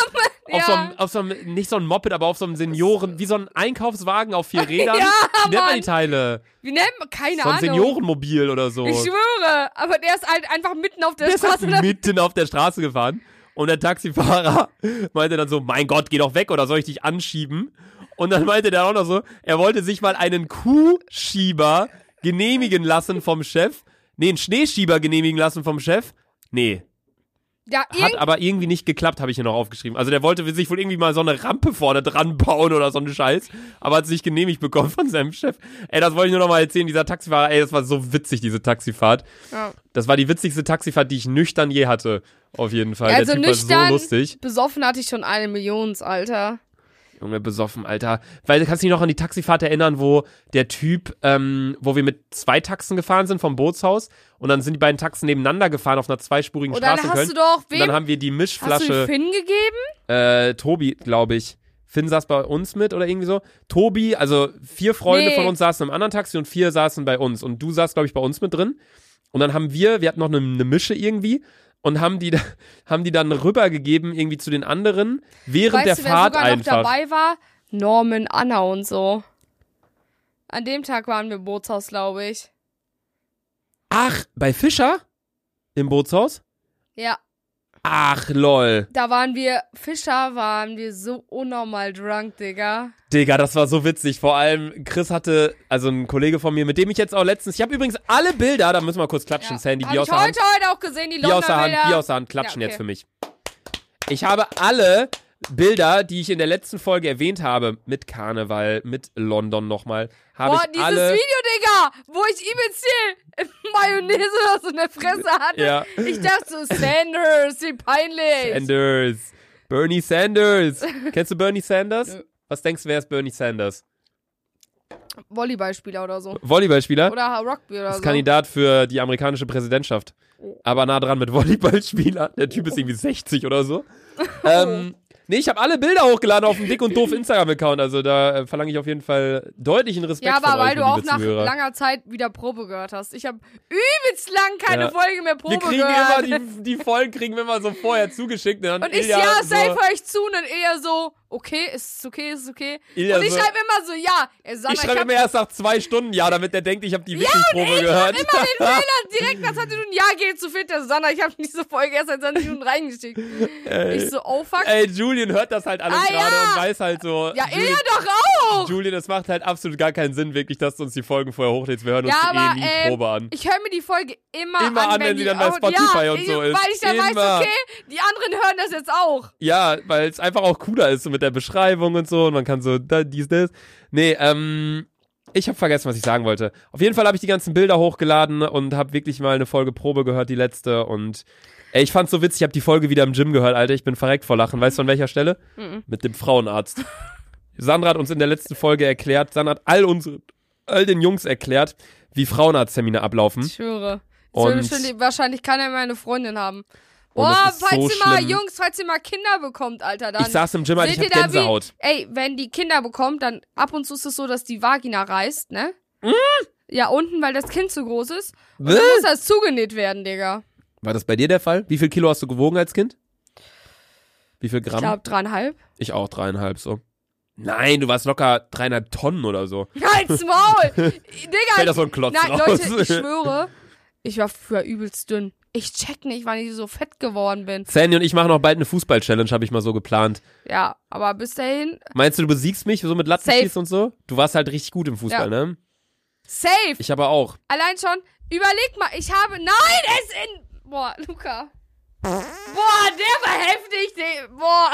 Ja. Auf so einem, auf so einem, nicht so ein Moped, aber auf so einem Senioren, wie so ein Einkaufswagen auf vier Rädern. Ja, wie nennt man die. Teile? Wie nennt man? Keine So ein Ahnung. Seniorenmobil oder so. Ich schwöre, aber der ist halt einfach mitten auf der Der ist halt Straße. mitten auf der Straße gefahren. Und der Taxifahrer meinte dann so, mein Gott, geh doch weg oder soll ich dich anschieben? Und dann meinte der auch noch so, er wollte sich mal einen Kuhschieber genehmigen lassen vom Chef. Nee, einen Schneeschieber genehmigen lassen vom Chef. Nee, Ja, hat aber irgendwie nicht geklappt, habe ich hier noch aufgeschrieben. Also der wollte sich wohl irgendwie mal so eine Rampe vorne dran bauen oder so einen Scheiß, aber hat es nicht genehmigt bekommen von seinem Chef. Ey, das wollte ich nur noch mal erzählen, dieser Taxifahrer, ey, das war so witzig, diese Taxifahrt. ja. Das war die witzigste Taxifahrt, die ich nüchtern je hatte, auf jeden Fall. Also Der Typ nüchtern- war so lustig. besoffen hatte ich schon eine Millions, Alter. Junge, besoffen, Alter. Weil du kannst dich noch an die Taxifahrt erinnern, wo der Typ, ähm, wo wir mit zwei Taxen gefahren sind vom Bootshaus und dann sind die beiden Taxen nebeneinander gefahren auf einer zweispurigen Und dann Straße in hast Köln. du doch, und dann wem haben wir die hast du Mischflasche. Finn gegeben? äh, Tobi, glaube ich. Finn saß bei uns mit oder irgendwie so. Tobi, also vier Freunde Nee. von uns saßen im anderen Taxi und vier saßen bei uns. Und du saßt, glaube ich, bei uns mit drin. Und dann haben wir, wir hatten noch eine, eine Mische irgendwie und haben die, haben die dann rübergegeben irgendwie zu den anderen während weißt der du, wer Fahrt sogar einfach. noch dabei war? Norman, Anna und so. An dem Tag waren wir im Bootshaus, glaube ich. Ach, bei Fischer? Im Bootshaus? Ja. Ach, lol. Da waren wir, Fischer waren wir so unnormal drunk, Digga. Digga, das war so witzig. Vor allem, Chris hatte, also ein Kollege von mir, mit dem ich jetzt auch letztens, ich habe übrigens alle Bilder, da müssen wir kurz klatschen, Sandy, Hab Bier aus ich der Hand. heute, heute auch gesehen, die Bier aus der Hand, Bier aus der Hand, klatschen Ja, okay. jetzt für mich. Ich habe alle Bilder, die ich in der letzten Folge erwähnt habe, mit Karneval, mit London nochmal, habe Boah, ich dieses alle. Video, Digga, wo ich viel Mayonnaise oder so in der Fresse hatte. Ja. Ich dachte so, Sanders, wie peinlich. Sanders. Bernie Sanders. Kennst du Bernie Sanders? Was denkst du, wer ist Bernie Sanders? Volleyballspieler oder so. Volleyballspieler? Oder Rugby oder ist so. Kandidat für die amerikanische Präsidentschaft. Oh. Aber nah dran mit Volleyballspieler. Der Typ ist irgendwie 60 oder so. ähm, nee, ich habe alle Bilder hochgeladen auf dem Dick und Doof Instagram-Account. Also da äh, verlange ich auf jeden Fall deutlichen Respekt Ja, aber von euch, weil du auch nach Zuhörer. langer Zeit wieder Probe gehört hast. Ich habe übelst lang keine Ja. Folge mehr Probe wir kriegen gehört. immer, die, die Folgen kriegen wir immer so vorher zugeschickt. Und, dann und ich, ja, so, safe höre ich zu und dann eher so, okay, ist es okay, ist es okay. Ilja und ich so- schreibe immer so, ja, ey, Sanna, Ich ich, schreibe immer erst nach zwei Stunden Ja, damit der denkt, ich habe die Wiki-Probe gehört. immer den Fehler direkt nach 20 Minuten, ja, geht zu fit, der Susanna, ich habe diese Folge erst seit 20 Minuten reingeschickt. ich so, oh fuck. Ey, Julian hört das halt alles Ah, gerade ja. und weiß halt so. ja, Julian, Ilja doch auch. Julian, es macht halt absolut gar keinen Sinn, wirklich, dass du uns die Folgen vorher hochlädst. Wir hören uns Ja, eh aber, nie ähm, Probe an. Ich höre mir die Folge immer, Immer an, wenn die sie dann bei Spotify ja, und so ist. Weil ich dann weiß, Immer. okay, die anderen hören das jetzt auch. Ja, weil es einfach auch cooler ist, so mit der Beschreibung und so. Und man kann so, da, dies, das. Nee, ähm. Ich habe vergessen, was ich sagen wollte. Auf jeden Fall habe ich die ganzen Bilder hochgeladen und habe wirklich mal eine Folge Probe gehört, die letzte. Und ey, ich fand's so witzig, ich habe die Folge wieder im Gym gehört, Alter. Ich bin verreckt vor Lachen. Weißt du, an welcher Stelle? Mhm. Mit dem Frauenarzt. Sandra hat uns in der letzten Folge erklärt, Sandra hat all unsere, all den Jungs erklärt, wie Frauenarzttermine ablaufen. Ich schwöre. Hm? Und- wahrscheinlich kann er meine Freundin haben. Und Boah, es ist falls so ihr mal, schlimm. Jungs, falls ihr mal Kinder bekommt, Alter, dann. Ich saß im Gym, Alter, ich hab da wie- Gänsehaut. Ey, wenn die Kinder bekommt, dann ab und zu ist es so, dass die Vagina reißt, ne? Hm? Ja, unten, weil das Kind zu groß ist. Und dann muss das zugenäht werden, Digga. War das bei dir der Fall? Wie viel Kilo hast du gewogen als Kind? Wie viel Ich Gramm? glaube dreieinhalb. Ich auch dreieinhalb so. Nein, du warst locker dreieinhalb Tonnen oder so. Halt's Maul! Fällt Digga, da so ein Klotz nein, raus. Leute, ich schwöre, ich war früher übelst dünn. Ich check nicht, wann ich so fett geworden bin. Sandy und ich machen auch bald eine Fußball-Challenge, habe ich mal so geplant. Ja, aber bis dahin, Meinst du, du besiegst mich so mit. Lattenschießen und so? Du warst halt richtig gut im Fußball, ne? safe! Ich aber auch. Allein schon, überleg mal, ich habe. Nein, es in. Boah, Luca. Boah, der war heftig. Der, boah.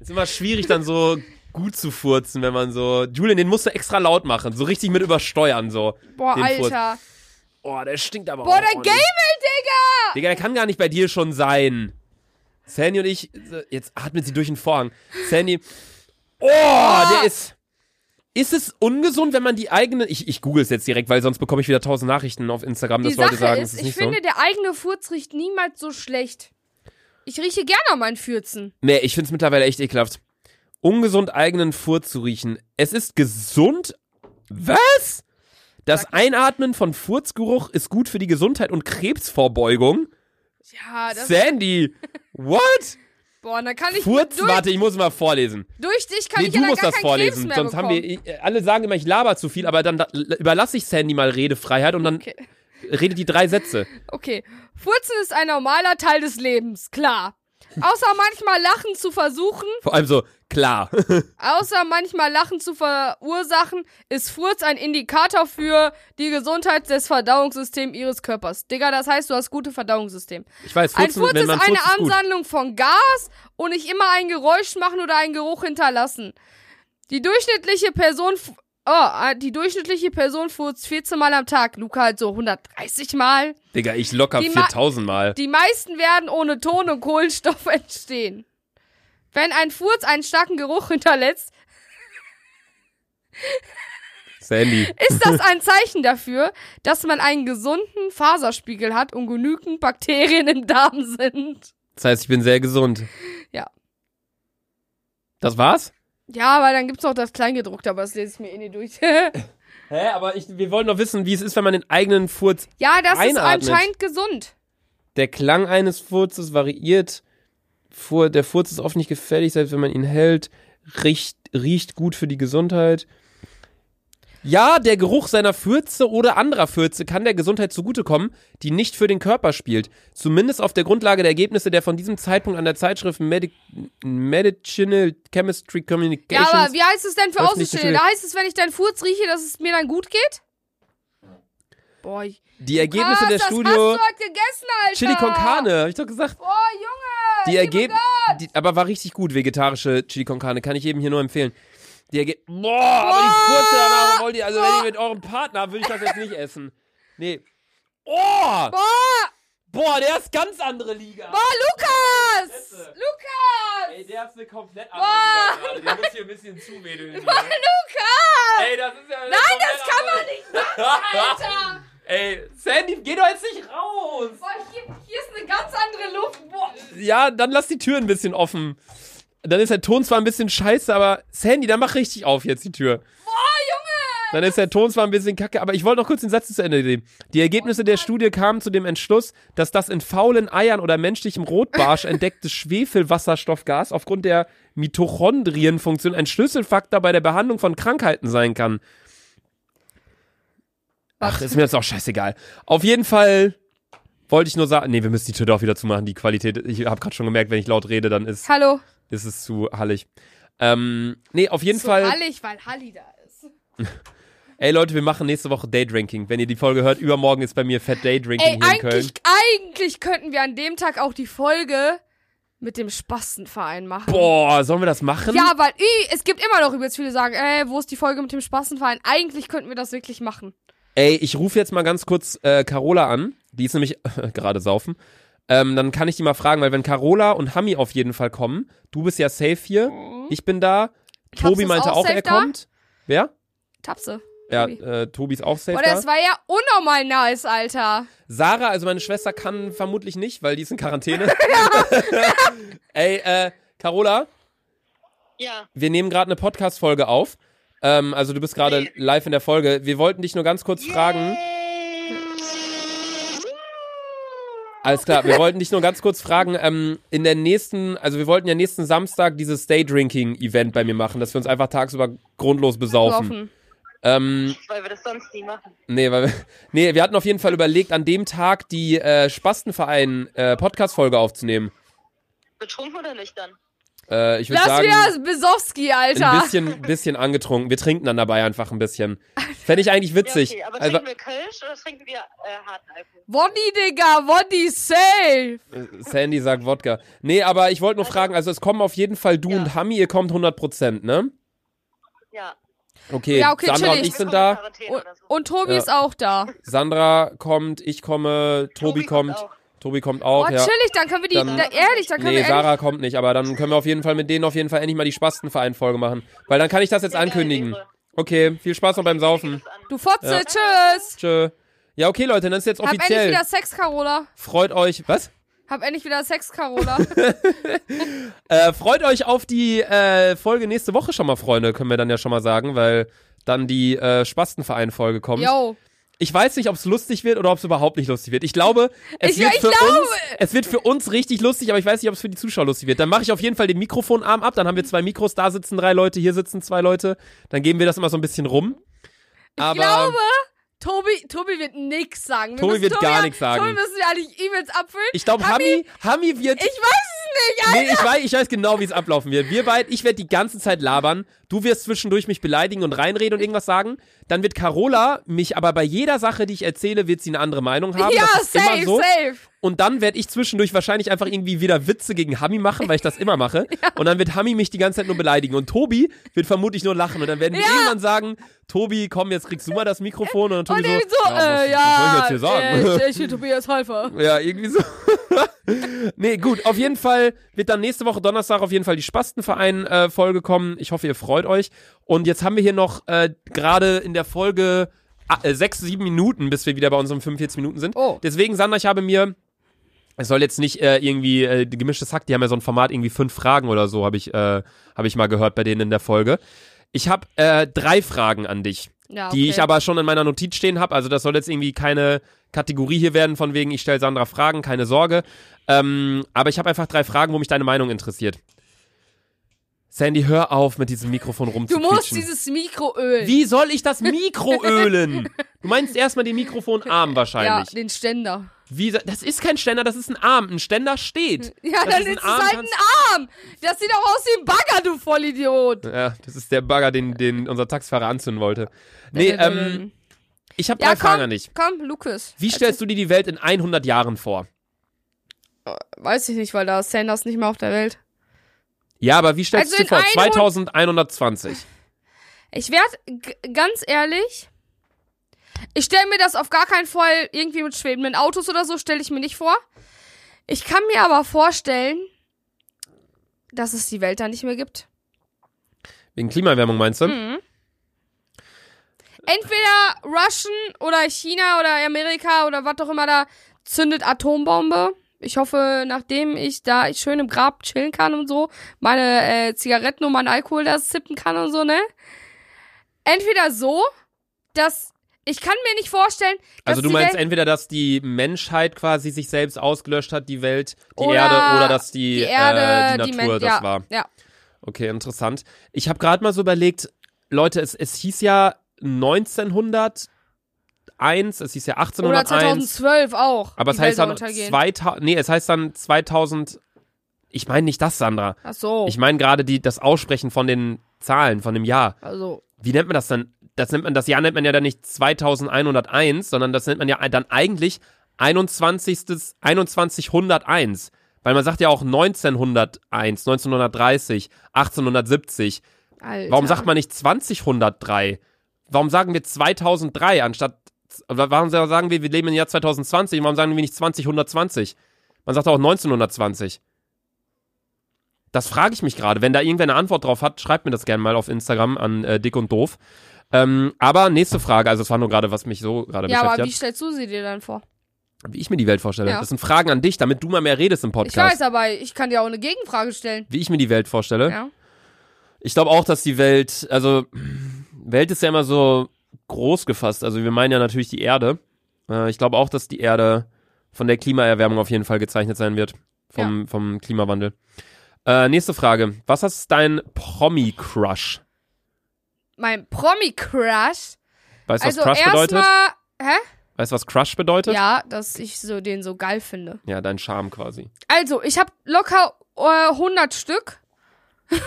Ist immer schwierig, dann so gut zu furzen, wenn man so. Julian, den musst du extra laut machen. So richtig mit übersteuern, so. Boah, Den Furz. Oh, der stinkt aber Boah, auch. der ordentlich. Gamel, Digga. Digga, der kann gar nicht bei dir schon sein. Sandy und ich, jetzt atmet sie durch den Vorhang. Sandy, oh, der ist. Ist es ungesund, wenn man die eigene. Ich, ich google es jetzt direkt, weil sonst bekomme ich wieder tausend Nachrichten auf Instagram, Die dass Leute Sache sagen, ist, es ist ich nicht finde, so. der eigene Furz riecht niemals so schlecht. Ich rieche gerne an meinen Fürzen. Nee, ich finde es mittlerweile echt ekelhaft. Ungesund eigenen Furz zu riechen. Es ist gesund. Was? Das Einatmen von Furzgeruch ist gut für die Gesundheit und Krebsvorbeugung. Ja, das. Sandy, what? Boah, dann kann ich. Furz, durch, warte, ich muss mal vorlesen. durch dich kann Nee, ich du ja musst gar das vorlesen. Sonst haben bekommen. wir, äh, alle sagen immer, ich laber zu viel, aber dann da, überlasse ich Sandy mal Redefreiheit und dann Okay. redet die drei Sätze. Okay. Furzen ist ein normaler Teil des Lebens, klar. Außer manchmal Lachen zu versuchen, Vor allem so, klar. außer manchmal Lachen zu verursachen, ist Furz ein Indikator für die Gesundheit des Verdauungssystems ihres Körpers. Digga, das heißt, du hast gute Verdauungssystem. Ich weiß, Ein Furzen, Furz ist eine gut. Ansammlung von Gas und nicht immer ein Geräusch machen oder einen Geruch hinterlassen. Die durchschnittliche Person, oh, äh, die durchschnittliche Person furzt 14 Mal am Tag. Luca halt so 130 Mal. Digga, ich locker Die Ma- 4000 Mal. Die meisten werden ohne Ton und Kohlenstoff entstehen. Wenn ein Furz einen starken Geruch hinterlässt, Sandy. ist das ein Zeichen dafür, dass man einen gesunden Faserspiegel hat und genügend Bakterien im Darm sind. Das heißt, ich bin sehr gesund. Ja. Das war's? Ja, aber dann gibt's noch das Kleingedruckte, aber das lese ich mir eh nicht durch. Hä, aber ich, wir wollen doch wissen, wie es ist, wenn man den eigenen Furz. ja, das ist Einatmet. anscheinend gesund. Der Klang eines Furzes variiert. Fur, der Furz ist oft nicht gefährlich, selbst wenn man ihn hält. Riecht, riecht gut für die Gesundheit. Ja, der Geruch seiner Fürze oder anderer Fürze kann der Gesundheit zugutekommen, die nicht für den Körper spielt. Zumindest auf der Grundlage der Ergebnisse der von diesem Zeitpunkt an der Zeitschrift Medi Medicinal Chemistry Ja, Communications. aber wie heißt es denn für Außenstehende? Da heißt es, wenn ich deinen Furz rieche, dass es mir dann gut geht? Boah, ich, die Ergebnisse Krass, der Studio. hast du heute gegessen, Alter. Chili con Carne, hab ich doch gesagt. Boah, Junge. Die Ergebnisse, aber war richtig gut, vegetarische Chili con Carne, kann ich jedem hier nur empfehlen. Die Erge Boah, aber die Furze danach wollt ihr, also wenn ihr mit eurem Partner, würde ich das jetzt nicht essen. Nee. Oh! Boah, Boah, der ist ganz andere Liga. boah, Lukas. Lukas. Ey, der ist eine komplett Boah. andere Liga gerade. Der muss hier ein bisschen zuwedeln. Boah, Lukas. Ey, das ist ja Nein, das kann man nicht machen, Alter. Ey, Sandy, geh doch jetzt nicht raus. Boah, hier, hier ist eine ganz andere Luft. Boah. Ja, dann lass die Tür ein bisschen offen. Dann ist der Ton zwar ein bisschen scheiße, aber Sandy, dann mach richtig auf jetzt die Tür. Boah, Junge. Dann ist der Ton zwar ein bisschen kacke, aber ich wollte noch kurz den Satz zu Ende nehmen. Die Ergebnisse der Studie kamen zu dem Entschluss, dass das in faulen Eiern oder menschlichem Rotbarsch entdeckte Schwefelwasserstoffgas aufgrund der Mitochondrienfunktion ein Schlüsselfaktor bei der Behandlung von Krankheiten sein kann. Ach, ist mir jetzt auch scheißegal. Auf jeden Fall wollte ich nur sagen, nee, wir müssen die Tür doch wieder zumachen. Die Qualität, ich habe gerade schon gemerkt, wenn ich laut rede, dann ist, Hallo. ist es zu hallig. Ähm, nee, auf jeden so Fall. hallig, weil Halli da ist. Ey Leute, wir machen nächste Woche Daydrinking. Wenn ihr die Folge hört, übermorgen ist bei mir Fett Daydrinking Ey, hier in Köln. eigentlich, eigentlich könnten wir an dem Tag auch die Folge mit dem Spastenverein machen. Boah, sollen wir das machen? Ja, weil ü, es gibt immer noch übelst viele, die sagen, ey, wo ist die Folge mit dem Spastenverein? Eigentlich könnten wir das wirklich machen. Ey, ich rufe jetzt mal ganz kurz äh, Carola an. Die ist nämlich gerade saufen. Ähm, dann kann ich die mal fragen, weil wenn Carola und Hami auf jeden Fall kommen, du bist ja safe hier, ich bin da, Tobi meinte auch auch, er da? kommt. Wer? Tapse. Ja, Tobi. äh, Tobi ist auch safe Boah, da. das war ja unnormal nice, Alter. Sarah, also meine Schwester, kann vermutlich nicht, weil die ist in Quarantäne. Ey, äh, Carola, Ja, wir nehmen gerade eine Podcast-Folge auf. Ähm, also du bist gerade live in der Folge. Wir wollten dich nur ganz kurz fragen. Alles klar, wir wollten dich nur ganz kurz fragen, ähm, in der nächsten, also wir wollten ja nächsten Samstag dieses Day-Drinking-Event bei mir machen, dass wir uns einfach tagsüber grundlos besaufen. Ähm, weil wir das sonst nie machen. nee, weil wir, nee, wir hatten auf jeden Fall überlegt, an dem Tag die äh, Spastenverein äh, Podcast-Folge aufzunehmen. Betrunken oder nüchtern? Äh, ich würde Das sagen, wieder Besowski, Alter. ein bisschen, bisschen angetrunken. Wir trinken dann dabei einfach ein bisschen. Fände ich eigentlich witzig. Ja, okay, aber Also, trinken wir Kölsch oder trinken wir äh, harten Alkohol? Woddy, Digga, Woddy, safe. Sandy sagt Wodka. Nee, aber ich wollte nur fragen, also es kommen auf jeden Fall du Ja. und Hami, ihr kommt 100%, ne? Ja. Okay, Ja, okay, Sandra und chillig. ich Wir sind da. Und, so. und Tobi Ja. ist auch da. Sandra kommt, ich komme, Tobi, kommt. auch. Tobi kommt Oh, auch, ja. chillig, dann können wir die, Dann- da, ehrlich, dann können Nee, wir ehrlich, Sarah kommt nicht, aber dann können wir auf jeden Fall mit denen auf jeden Fall endlich mal die Spastenverein-Folge machen. Weil dann kann ich das jetzt ankündigen. Okay, viel Spaß noch beim Saufen. Du Fotze, Ja. tschüss. Tschö. Ja, okay, Leute, dann ist jetzt Hab endlich offiziell. wieder Sex, Carola. Freut euch. Was? Hab endlich wieder Sex, Carola. Äh, freut euch auf die äh, Folge nächste Woche schon mal, Freunde, können wir dann ja schon mal sagen, weil dann die äh, Spastenverein-Folge kommt. Yo. Ich weiß nicht, ob es lustig wird oder ob es überhaupt nicht lustig wird. Ich glaube, es Ich- wird ich für glaube- uns, es wird für uns richtig lustig, aber ich weiß nicht, ob es für die Zuschauer lustig wird. Dann mache ich auf jeden Fall den Mikrofonarm ab, dann haben wir zwei Mikros, da sitzen drei Leute, hier sitzen zwei Leute, dann geben wir das immer so ein bisschen rum. Ich Aber glaube, Tobi, Tobi wird nix sagen. Wir Tobi müssen wird gar nichts sagen. Tobi müssen wir eigentlich E-Mails abfüllen. ich glaube, Hami, Hami wird Ich weiß es nicht, Alter. Nee, ich weiß, ich weiß genau, wie es ablaufen wird. Wir beide, ich werde die ganze Zeit labern. Du wirst zwischendurch mich beleidigen und reinreden und irgendwas sagen. Dann wird Carola mich aber bei jeder Sache, die ich erzähle, wird sie eine andere Meinung haben. Ja, safe, immer so. safe. Und dann werde ich zwischendurch wahrscheinlich einfach irgendwie wieder Witze gegen Hami machen, weil ich das immer mache. Und dann wird Hami mich die ganze Zeit nur beleidigen. Und Tobi wird vermutlich nur lachen. Und dann werden wir Ja. irgendwann sagen, Tobi, komm, jetzt kriegst du mal das Mikrofon. Und dann Tobi Und so, so, ja, was, äh, was ja, soll ich jetzt hier sagen? äh, ich bin Tobias Halfer. Ja, irgendwie so. nee, gut, auf jeden Fall wird dann nächste Woche Donnerstag auf jeden Fall die Spastenverein-Folge kommen. Ich hoffe, ihr freut euch. Und jetzt haben wir hier noch äh, gerade in der Folge ah, äh, sechs, sieben Minuten, bis wir wieder bei unserem 45 Minuten sind. Oh. Deswegen, Sandra, ich habe mir. Es soll jetzt nicht äh, irgendwie äh, die gemischtes Hack, die haben ja so ein Format irgendwie fünf Fragen oder so, habe ich, äh, hab ich mal gehört bei denen in der Folge. Ich habe äh, drei Fragen an dich Ja, die okay. ich aber schon in meiner Notiz stehen habe. Also das soll jetzt irgendwie keine Kategorie hier werden, von wegen ich stelle Sandra Fragen, keine Sorge. Ähm, aber ich habe einfach drei Fragen, wo mich deine Meinung interessiert. Sandy, hör auf, mit diesem Mikrofon Du rumzuquietschen. musst dieses Mikro ölen. Wie soll ich das Mikro ölen? Du meinst erstmal den Mikrofonarm Ja, wahrscheinlich. den Ständer. Wie, das ist kein Ständer, das ist ein Arm. Ein Ständer steht. Ja, das dann ist es halt ein Arm. Das sieht auch aus wie ein Bagger, du Vollidiot. Ja, das ist der Bagger, den, den unser Taxifahrer anzünden wollte. Nee, ähm, ich habe drei ja, Fragen komm, an dich. komm, Lukas. Wie stellst du dir die Welt in 100 Jahren vor? Weiß ich nicht, weil da ist Sanders nicht mehr auf der Welt. Ja, aber wie stellst Also du vor? 100 2120. Ich werde ganz ehrlich, ich stelle mir das auf gar keinen Fall irgendwie mit schwebenden Autos oder so, stelle ich mir nicht vor. Ich kann mir aber vorstellen, dass es die Welt da nicht mehr gibt. Wegen Klimaerwärmung meinst du? Mhm. Entweder Russian oder China oder Amerika oder was auch immer da zündet Atombombe. Ich hoffe, nachdem ich da ich schön im Grab chillen kann und so, meine äh, Zigaretten und mein Alkohol da sippen kann und so, ne? Entweder so, dass ich kann mir nicht vorstellen, dass Also du die meinst Welt, entweder, dass die Menschheit quasi sich selbst ausgelöscht hat, die Welt, die Oder Erde, oder dass die, die Erde, äh, die die Natur Men- das ja, war. ja. Okay, interessant. Ich habe gerade mal so überlegt, Leute, es, es hieß ja 1901, es hieß ja oder 1801. 2012 auch. aber es heißt Welt dann soll untergehen. 2000, nee, es heißt dann 2000, ich meine nicht das, Sandra. Ach so. Ich meine gerade die, das Aussprechen von den Zahlen, von dem Jahr. also Wie nennt man das dann? Das nennt man, das Jahr nennt man ja dann nicht 2101, sondern das nennt man ja dann eigentlich 21. 2101. Weil man sagt ja auch 1901, 1930, 1870. Alter. Warum sagt man nicht 2003? Warum sagen wir 2003 anstatt, warum sagen wir, wir leben im Jahr 2020? Warum sagen wir nicht 2020? Man sagt auch 1920. Das frage ich mich gerade. Wenn da irgendwer eine Antwort drauf hat, schreibt mir das gerne mal auf Instagram an äh, dick und doof. Ähm, aber nächste Frage, also es war nur gerade, was mich so gerade Ja, aber beschäftigt wie stellst du sie dir dann vor? wie ich mir die Welt vorstelle. Ja. Das sind Fragen an dich, damit du mal mehr redest im Ich Podcast. weiß, aber ich kann dir auch eine Gegenfrage stellen. Wie ich mir die Welt vorstelle. Ja. Ich glaube auch, dass die Welt, also Welt ist ja immer so groß gefasst. Also wir meinen ja natürlich die Erde. Äh, ich glaube auch, dass die Erde von der Klimaerwärmung auf jeden Fall gezeichnet sein wird. Vom, vom Klimawandel. Äh, nächste Frage. Was ist dein Promi-Crush? Mein Promi-Crush. Weißt du, was Also Crush bedeutet? erstmal, hä? Weißt du, was Crush bedeutet? Ja, dass ich so den so geil finde. Ja, dein Charme quasi. Also, ich habe locker äh, 100 Stück.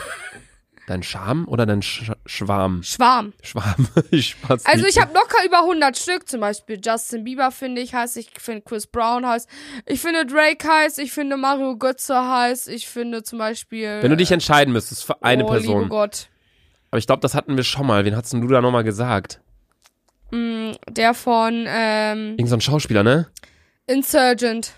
Dein Charme oder dein Sch Schwarm? Schwarm. Schwarm. ich Also ich habe locker über 100 Stück. Zum Beispiel Justin Bieber finde ich heiß. Ich finde Chris Brown heiß. Ich finde Drake heiß. Ich finde Mario Götze heiß. Ich finde zum Beispiel... Wenn du dich entscheiden müsstest für eine oh, Person. liebe Gott. Aber ich glaube, das hatten wir schon mal. Wen hast denn du da nochmal gesagt? Mm, der von ähm, Irgend so ein Schauspieler, ne? Insurgent.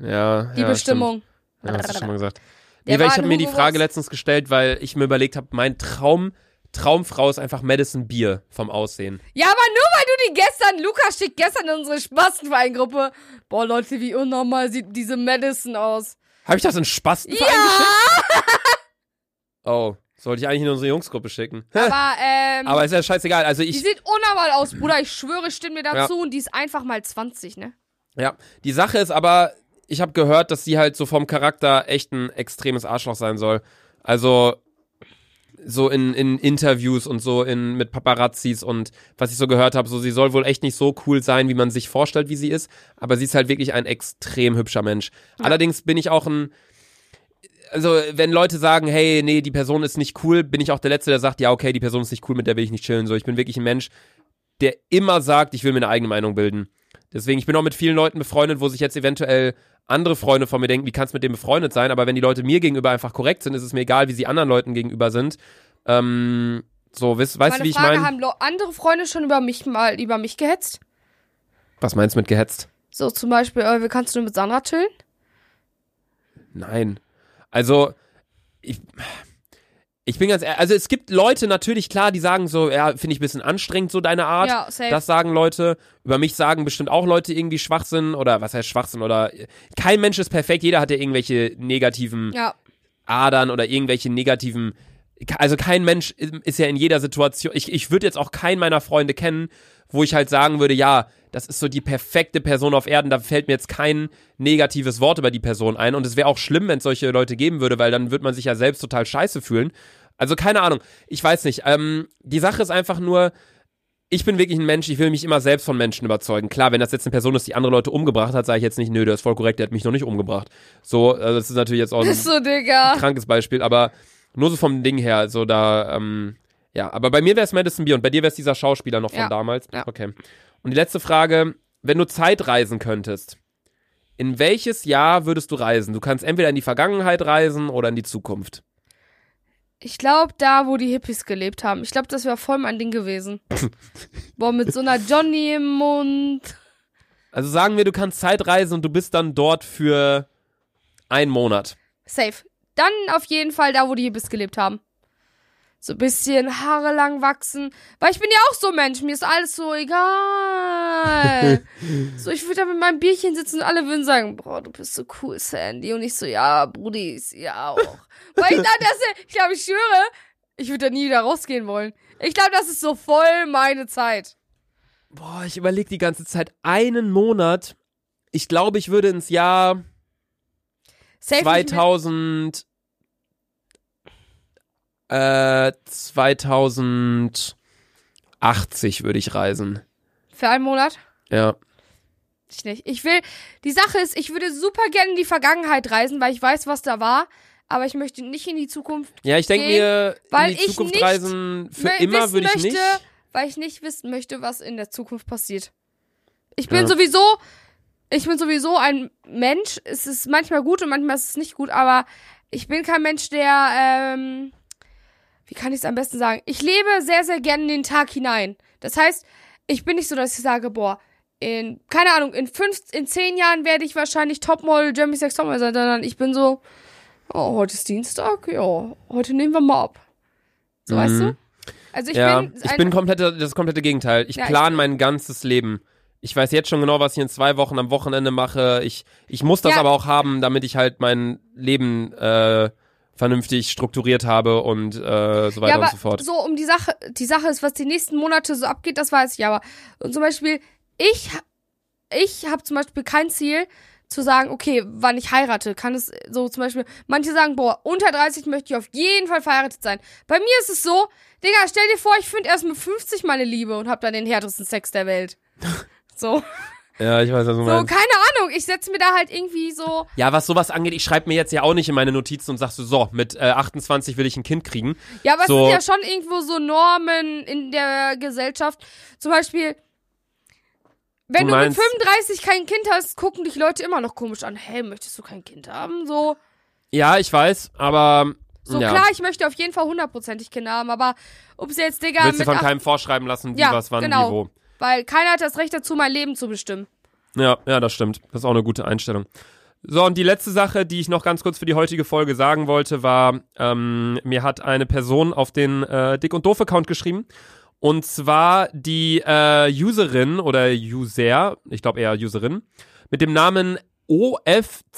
Ja. Die ja, Bestimmung. Stimmt. Ja, hast du schon mal gesagt. Der Nee, weil ich habe mir die Frage letztens gestellt, weil ich mir überlegt habe, mein Traum, Traumfrau ist einfach Madison Beer vom Aussehen. Ja, aber nur weil du die gestern, Lukas schickt gestern in unsere Spastenvereingruppe. Boah, Leute, wie unnormal sieht diese Madison aus. Habe ich das in Spastenverein geschickt? Oh, sollte ich eigentlich in unsere Jungsgruppe schicken. Aber, ähm, Aber ist ja scheißegal. Also die ich, sieht unnormal aus, Bruder. Ich schwöre, stimme mir dazu. Und die ist einfach mal 20, ne? ja, die Sache ist aber, ich habe gehört, dass sie halt so vom Charakter echt ein extremes Arschloch sein soll. Also so in, in Interviews und so in mit Paparazzis und was ich so gehört habe, so sie soll wohl echt nicht so cool sein, wie man sich vorstellt, wie sie ist, aber sie ist halt wirklich ein extrem hübscher Mensch. Allerdings bin ich auch ein also wenn Leute sagen, hey, nee, die Person ist nicht cool, bin ich auch der Letzte, der sagt, ja, okay, die Person ist nicht cool, mit der will ich nicht chillen. So, ich bin wirklich ein Mensch, der immer sagt, ich will mir eine eigene Meinung bilden. Deswegen, ich bin auch mit vielen Leuten befreundet, wo sich jetzt eventuell andere Freunde von mir denken, wie kannst du mit dem befreundet sein? Aber wenn die Leute mir gegenüber einfach korrekt sind, ist es mir egal, wie sie anderen Leuten gegenüber sind. Ähm, so, weißt, weißt du, wie ich Frage, meine? haben andere Freunde schon über mich mal, über mich gehetzt? Was meinst du mit gehetzt? So zum Beispiel, äh, wie kannst du mit Sandra chillen? Nein. Also, ich, ich bin ganz ehrlich, also es gibt Leute natürlich, klar, die sagen so, ja, finde ich ein bisschen anstrengend, so deine Art. Ja, safe. Das sagen Leute. Über mich sagen bestimmt auch Leute irgendwie Schwachsinn oder was heißt Schwachsinn oder kein Mensch ist perfekt, jeder hat ja irgendwelche negativen Ja, Adern oder irgendwelche negativen. Also kein Mensch ist ja in jeder Situation. Ich, ich würde jetzt auch keinen meiner Freunde kennen, wo ich halt sagen würde, ja, das ist so die perfekte Person auf Erden, da fällt mir jetzt kein negatives Wort über die Person ein und es wäre auch schlimm, wenn es solche Leute geben würde, weil dann würde man sich ja selbst total scheiße fühlen. Also keine Ahnung, ich weiß nicht. Ähm, die Sache ist einfach nur, ich bin wirklich ein Mensch, ich will mich immer selbst von Menschen überzeugen. Klar, wenn das jetzt eine Person ist, die andere Leute umgebracht hat, sage ich jetzt nicht, nö, der ist voll korrekt, der hat mich noch nicht umgebracht. So, also das ist natürlich jetzt auch ein so, krankes Beispiel, aber nur so vom Ding her, so da, ähm, ja, aber bei mir wäre es Madison Beer und bei dir wäre es dieser Schauspieler noch von Ja. damals. Ja. Okay. Und die letzte Frage, wenn du Zeit reisen könntest, in welches Jahr würdest du reisen? Du kannst entweder in die Vergangenheit reisen oder in die Zukunft. Ich glaube, da, wo die Hippies gelebt haben. Ich glaube, das wäre voll mein Ding gewesen. Boah, mit so einer Johnny im Mund. Also sagen wir, du kannst Zeit reisen und du bist dann dort für einen Monat. Safe. Dann auf jeden Fall da, wo die Hippies gelebt haben. So ein bisschen Haare lang wachsen. Weil ich bin ja auch so ein Mensch. Mir ist alles so egal. so, ich würde da mit meinem Bierchen sitzen und alle würden sagen, boah, du bist so cool, Sandy. Und ich so, ja, Brudis, ja auch. Weil ich dachte, das, ich glaube, ich schwöre, ich würde da nie wieder rausgehen wollen. Ich glaube, das ist so voll meine Zeit. Boah, ich überlege die ganze Zeit einen Monat. Ich glaube, ich würde ins Jahr Safe nicht mit- 2000 äh 2080 würde ich reisen. Für einen Monat? Ja. Ich nicht. Ich will, die Sache ist, ich würde super gerne in die Vergangenheit reisen, weil ich weiß, was da war. Aber ich möchte nicht in die Zukunft, Ja, ich denke mir, weil in die ich Zukunft nicht reisen für immer wissen würde ich möchte, nicht. weil ich nicht wissen möchte, was in der Zukunft passiert. Ich bin Ja. sowieso, ich bin sowieso ein Mensch. Es ist manchmal gut und manchmal ist es nicht gut, aber ich bin kein Mensch, der, ähm, wie kann ich es am besten sagen? Ich lebe sehr, sehr gerne in den Tag hinein. Das heißt, ich bin nicht so, dass ich sage, boah, in, keine Ahnung, in fünf, in zehn Jahren werde ich wahrscheinlich Topmodel Jeremy Sex Topmodel sein, sondern ich bin so, oh, heute ist Dienstag, ja, heute nehmen wir mal ab. So, weißt Mhm. du? Also ich ja, bin, ich bin komplette, das komplette Gegenteil. Ich Ja, plane mein ganzes Leben. Ich weiß jetzt schon genau, was ich in zwei Wochen am Wochenende mache. Ich, ich muss das Ja. aber auch haben, damit ich halt mein Leben äh, vernünftig strukturiert habe und äh, so weiter ja, aber und so fort. so um die Sache, die Sache ist, was die nächsten Monate so abgeht, das weiß ich aber. Und zum Beispiel, ich, ich habe zum Beispiel kein Ziel zu sagen, okay, wann ich heirate, kann es so zum Beispiel, manche sagen, boah, unter 30 möchte ich auf jeden Fall verheiratet sein. Bei mir ist es so, Digga, stell dir vor, ich finde erst mit 50 meine Liebe und hab dann den härtesten Sex der Welt. So, Ja, ich weiß, was du so, meinst. keine Ahnung, ich setze mir da halt irgendwie so, Ja, was sowas angeht, ich schreibe mir jetzt ja auch nicht in meine Notizen und sag so, so, mit äh, 28 will ich ein Kind kriegen. Ja, aber So. es sind ja schon irgendwo so Normen in der Gesellschaft. Zum Beispiel, wenn Du du, mit 35 kein Kind hast, gucken dich Leute immer noch komisch an. Hey, möchtest du kein Kind haben? So, Ja, ich weiß, aber so ja. klar, ich möchte auf jeden Fall hundertprozentig Kinder haben, aber ob sie jetzt, Digga, Willst du von keinem vorschreiben lassen, wie Ja, was, wann, genau. wie, wo. Weil keiner hat das Recht dazu, mein Leben zu bestimmen. Ja, ja, das stimmt. Das ist auch eine gute Einstellung. So, und die letzte Sache, die ich noch ganz kurz für die heutige Folge sagen wollte, war, ähm, mir hat eine Person auf den äh, Dick und Doof-Account geschrieben. Und zwar die äh, Userin oder User, ich glaube eher Userin, mit dem Namen OFCL-JNE.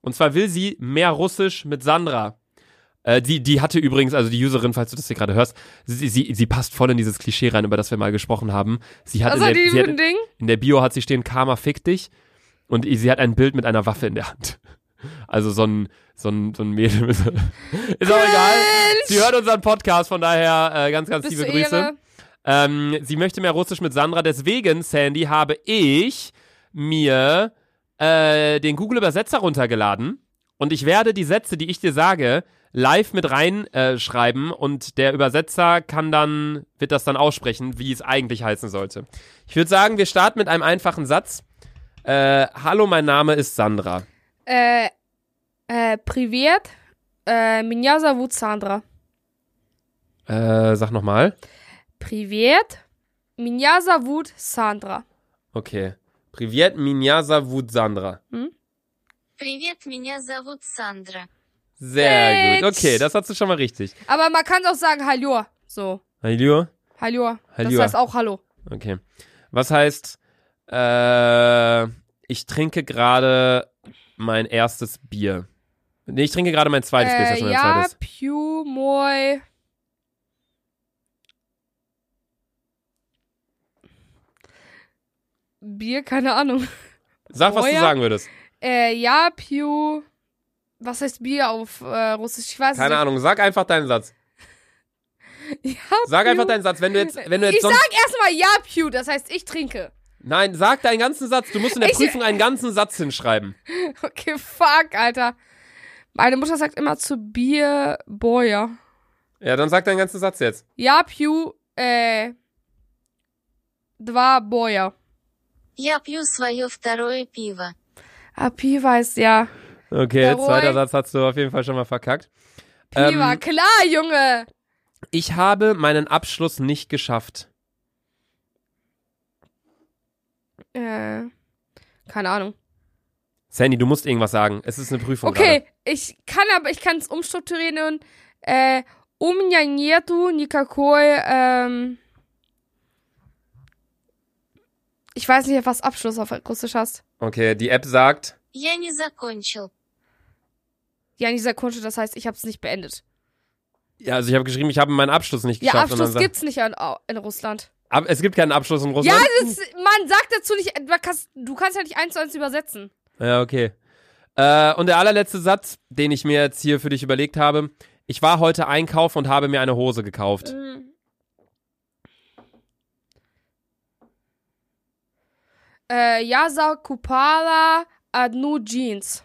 Und zwar will sie mehr Russisch mit Sandra. Äh, die, die hatte übrigens, also die Userin, falls du das hier gerade hörst, sie, sie, sie passt voll in dieses Klischee rein, über das wir mal gesprochen haben. Sie hat, Also in, der, die sie hat in der Bio hat sie stehen, Karma fick dich. Und sie hat ein Bild mit einer Waffe in der Hand. Also so ein, so ein, so ein Mädel. mit Ist auch egal. Sie hört unseren Podcast, von daher äh, ganz, ganz Bis liebe Grüße. Ähm, sie möchte mehr Russisch mit Sandra, deswegen, Sandy, habe ich mir äh, den Google-Übersetzer runtergeladen und ich werde die Sätze, die ich dir sage, live mit reinschreiben äh, schreiben und der Übersetzer kann dann, wird das dann aussprechen, wie es eigentlich heißen sollte. Ich würde sagen, wir starten mit einem einfachen Satz. Äh, Hallo, mein Name ist Sandra. Äh, äh, Privet, äh, меня зовут Sandra. Äh, sag nochmal. Privet, меня зовут Sandra. Okay. Privet Minyaza Wut Sandra. Привет, меня зовут Сандра. Sehr Mensch. gut. Okay, das hast du schon mal richtig. Aber man kann auch sagen Hallo. So. Hallo? Hallo. Das heißt auch Hallo. Okay. Was heißt, äh, ich trinke gerade mein erstes Bier. Nee, ich trinke gerade mein zweites äh, Bier. Ist schon äh, ja, mein. Piu, moi. Bier, keine Ahnung. Sag, was Moja. du sagen würdest. Äh, ja, Piu. Was heißt Bier auf äh, Russisch? Ich weiß Keine es Ahnung, sag einfach deinen Satz. nicht. Ja, Sag Piu. einfach deinen Satz. Wenn du jetzt, wenn du jetzt Ich sonst. sag erstmal ja, Piu, das heißt, ich trinke. Nein, sag deinen ganzen Satz. Du musst in der Ich- Prüfung einen ganzen Satz hinschreiben. Okay, fuck, Alter. Meine Mutter sagt immer zu Bier Boya. Ja, dann sag deinen ganzen Satz jetzt. Ja, Piu, äh, два Boya. Я пью свое второе пиво. Ah, Pi weiß, ja. Okay, Jawohl. zweiter Satz hast du auf jeden Fall schon mal verkackt. Pi Ähm, war klar, Junge. Ich habe meinen Abschluss nicht geschafft. Äh, keine Ahnung. Sandy, du musst irgendwas sagen. Es ist eine Prüfung. Okay, ich kann aber, ich kann es umstrukturieren und, äh, у меня нету никакой, ähm, ich weiß nicht, was Abschluss auf Russisch hast. Gerade. Okay, die App sagt. Я не закончил. Ja, in dieser Kunde, das heißt, ich habe es nicht beendet. Ja, also ich habe geschrieben, ich habe meinen Abschluss nicht Ja, geschafft. und Abschluss dann gibt's nicht in, in Russland. sagt- Aber es gibt keinen Abschluss in Ja, Russland. das ist, man sagt dazu nicht, man kannst, du kannst ja nicht eins zu eins übersetzen. Ja, okay. Äh, und der allerletzte Satz, den ich mir jetzt hier für dich überlegt habe. Ich war heute einkaufen und habe mir eine Hose gekauft. Äh, я закупала одну jeans.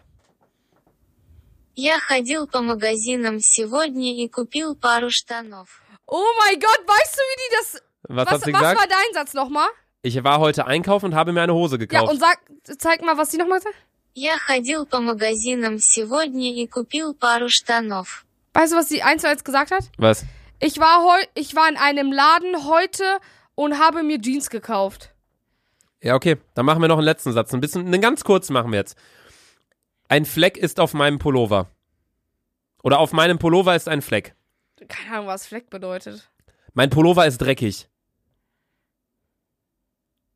Я ходил по магазинам сегодня и купил пару штанов. Oh mein Gott, weißt du, wie die das, Was, was, hat sie was gesagt? war dein Satz nochmal? Ich war heute einkaufen und habe mir eine Hose Ja, gekauft. und sag, zeig mal, was die nochmal sagt. Я ходил по магазинам сегодня и купил пару штанов. Weißt du, was sie eins zu eins gesagt hat? Was? Ich war heu ich war in einem Laden heute und habe mir Jeans gekauft. Ja, okay. Dann machen wir noch einen letzten Satz. Ein bisschen, einen ganz kurzen machen wir jetzt. Ein Fleck ist auf meinem Pullover. Oder auf meinem Pullover ist ein Fleck. Keine Ahnung, was Fleck bedeutet. Mein Pullover ist dreckig.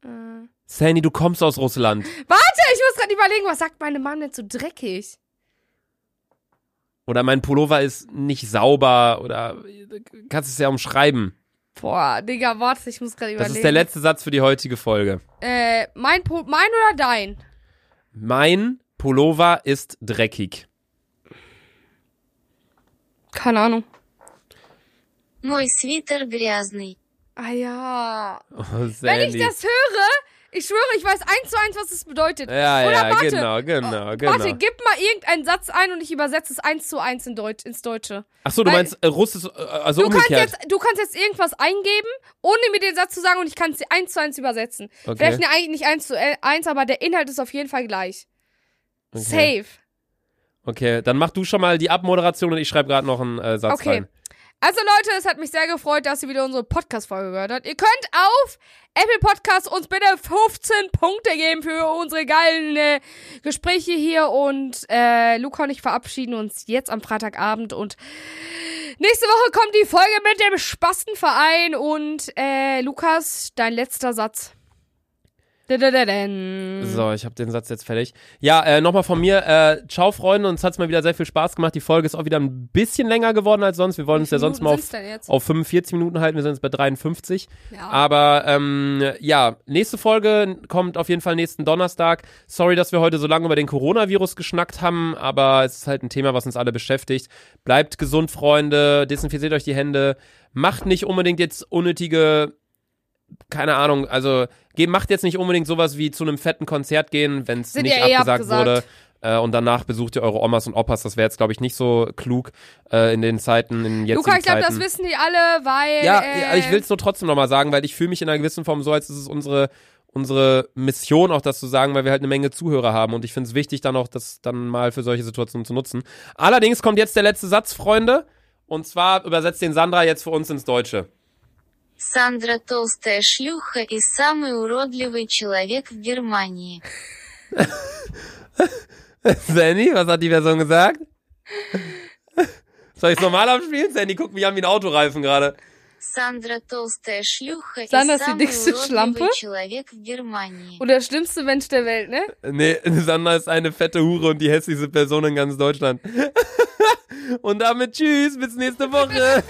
Äh. Sandy, du kommst aus Russland. Warte, ich muss gerade überlegen, was sagt meine Mom denn so dreckig? Oder mein Pullover ist nicht sauber. Oder kannst es ja umschreiben. Boah, Digga, warte, ich muss gerade Das überlegen. ist der letzte Satz für die heutige Folge. Äh, mein, po mein oder dein? Mein Pullover ist dreckig. Keine Ahnung. Мой свитер грязный. Ah ja. Oh, Wenn ich Sandy. das höre, ich schwöre, ich weiß eins zu eins, was es bedeutet. ja, Oder ja, warte. genau, genau, Oh, genau. Warte, gib mal irgendeinen Satz ein und ich übersetze es eins zu eins in Deutsch, ins Deutsche. Ach so, du weil- meinst äh, Russisch, äh, also Du kannst, umgekehrt. jetzt, du kannst jetzt irgendwas eingeben, ohne mir den Satz zu sagen und ich kann es dir eins zu eins übersetzen. Okay. Vielleicht ne- eigentlich nicht eins zu äh, eins, aber der Inhalt ist auf jeden Fall gleich. Okay. Safe. Okay, dann mach du schon mal die Abmoderation und ich schreibe gerade noch einen äh, Satz Okay. rein. Also Leute, es hat mich sehr gefreut, dass ihr wieder unsere Podcast-Folge gehört habt. Ihr könnt auf Apple Podcasts uns bitte 15 Punkte geben für unsere geilen äh, Gespräche hier und äh, Luca und ich verabschieden uns jetzt am Freitagabend und nächste Woche kommt die Folge mit dem Spastenverein und äh, Lukas, dein letzter Satz. So, ich habe den Satz jetzt fertig. Ja, äh, nochmal von mir. Äh, ciao, Freunde. Uns hat's mal wieder sehr viel Spaß gemacht. Die Folge ist auch wieder ein bisschen länger geworden als sonst. Wir wollen uns ja sonst mal auf, auf 45 Minuten halten. Wir sind jetzt bei 53. Ja. Aber ähm, ja, nächste Folge kommt auf jeden Fall nächsten Donnerstag. Sorry, dass wir heute so lange über den Coronavirus geschnackt haben, aber es ist halt ein Thema, was uns alle beschäftigt. Bleibt gesund, Freunde. Desinfiziert euch die Hände. Macht nicht unbedingt jetzt unnötige keine Ahnung, also macht jetzt nicht unbedingt sowas wie zu einem fetten Konzert gehen, wenn es nicht ja eh abgesagt, abgesagt. wurde. Äh, und danach besucht ihr eure Omas und Opas. Das wäre jetzt, glaube ich, nicht so klug äh, in den Zeiten, in jetzigen Luca, ich glaube, das wissen die alle, weil. Ja, äh, ich will es nur trotzdem nochmal sagen, weil ich fühle mich in einer gewissen Form so, als ist es unsere, unsere Mission, auch das zu sagen, weil wir halt eine Menge Zuhörer haben und ich finde es wichtig, dann auch das dann mal für solche Situationen zu nutzen. Allerdings kommt jetzt der letzte Satz, Freunde, und zwar übersetzt den Sandra jetzt für uns ins Deutsche. Сандра толстая шлюха и самый уродливый человек в Германии. Sandy, was hat die Person gesagt? Soll ich es normal abspielen? Sandy guckt mich an wie ein Autoreifen gerade. Сандра толстая шлюха и Sandra ist die самый dickste Schlampe? уродливый человек в Германии. Und der schlimmste Mensch der Welt, ne? Nee, Sandra ist eine fette Hure und die hässlichste Person in ganz Deutschland. und damit tschüss, bis nächste Woche.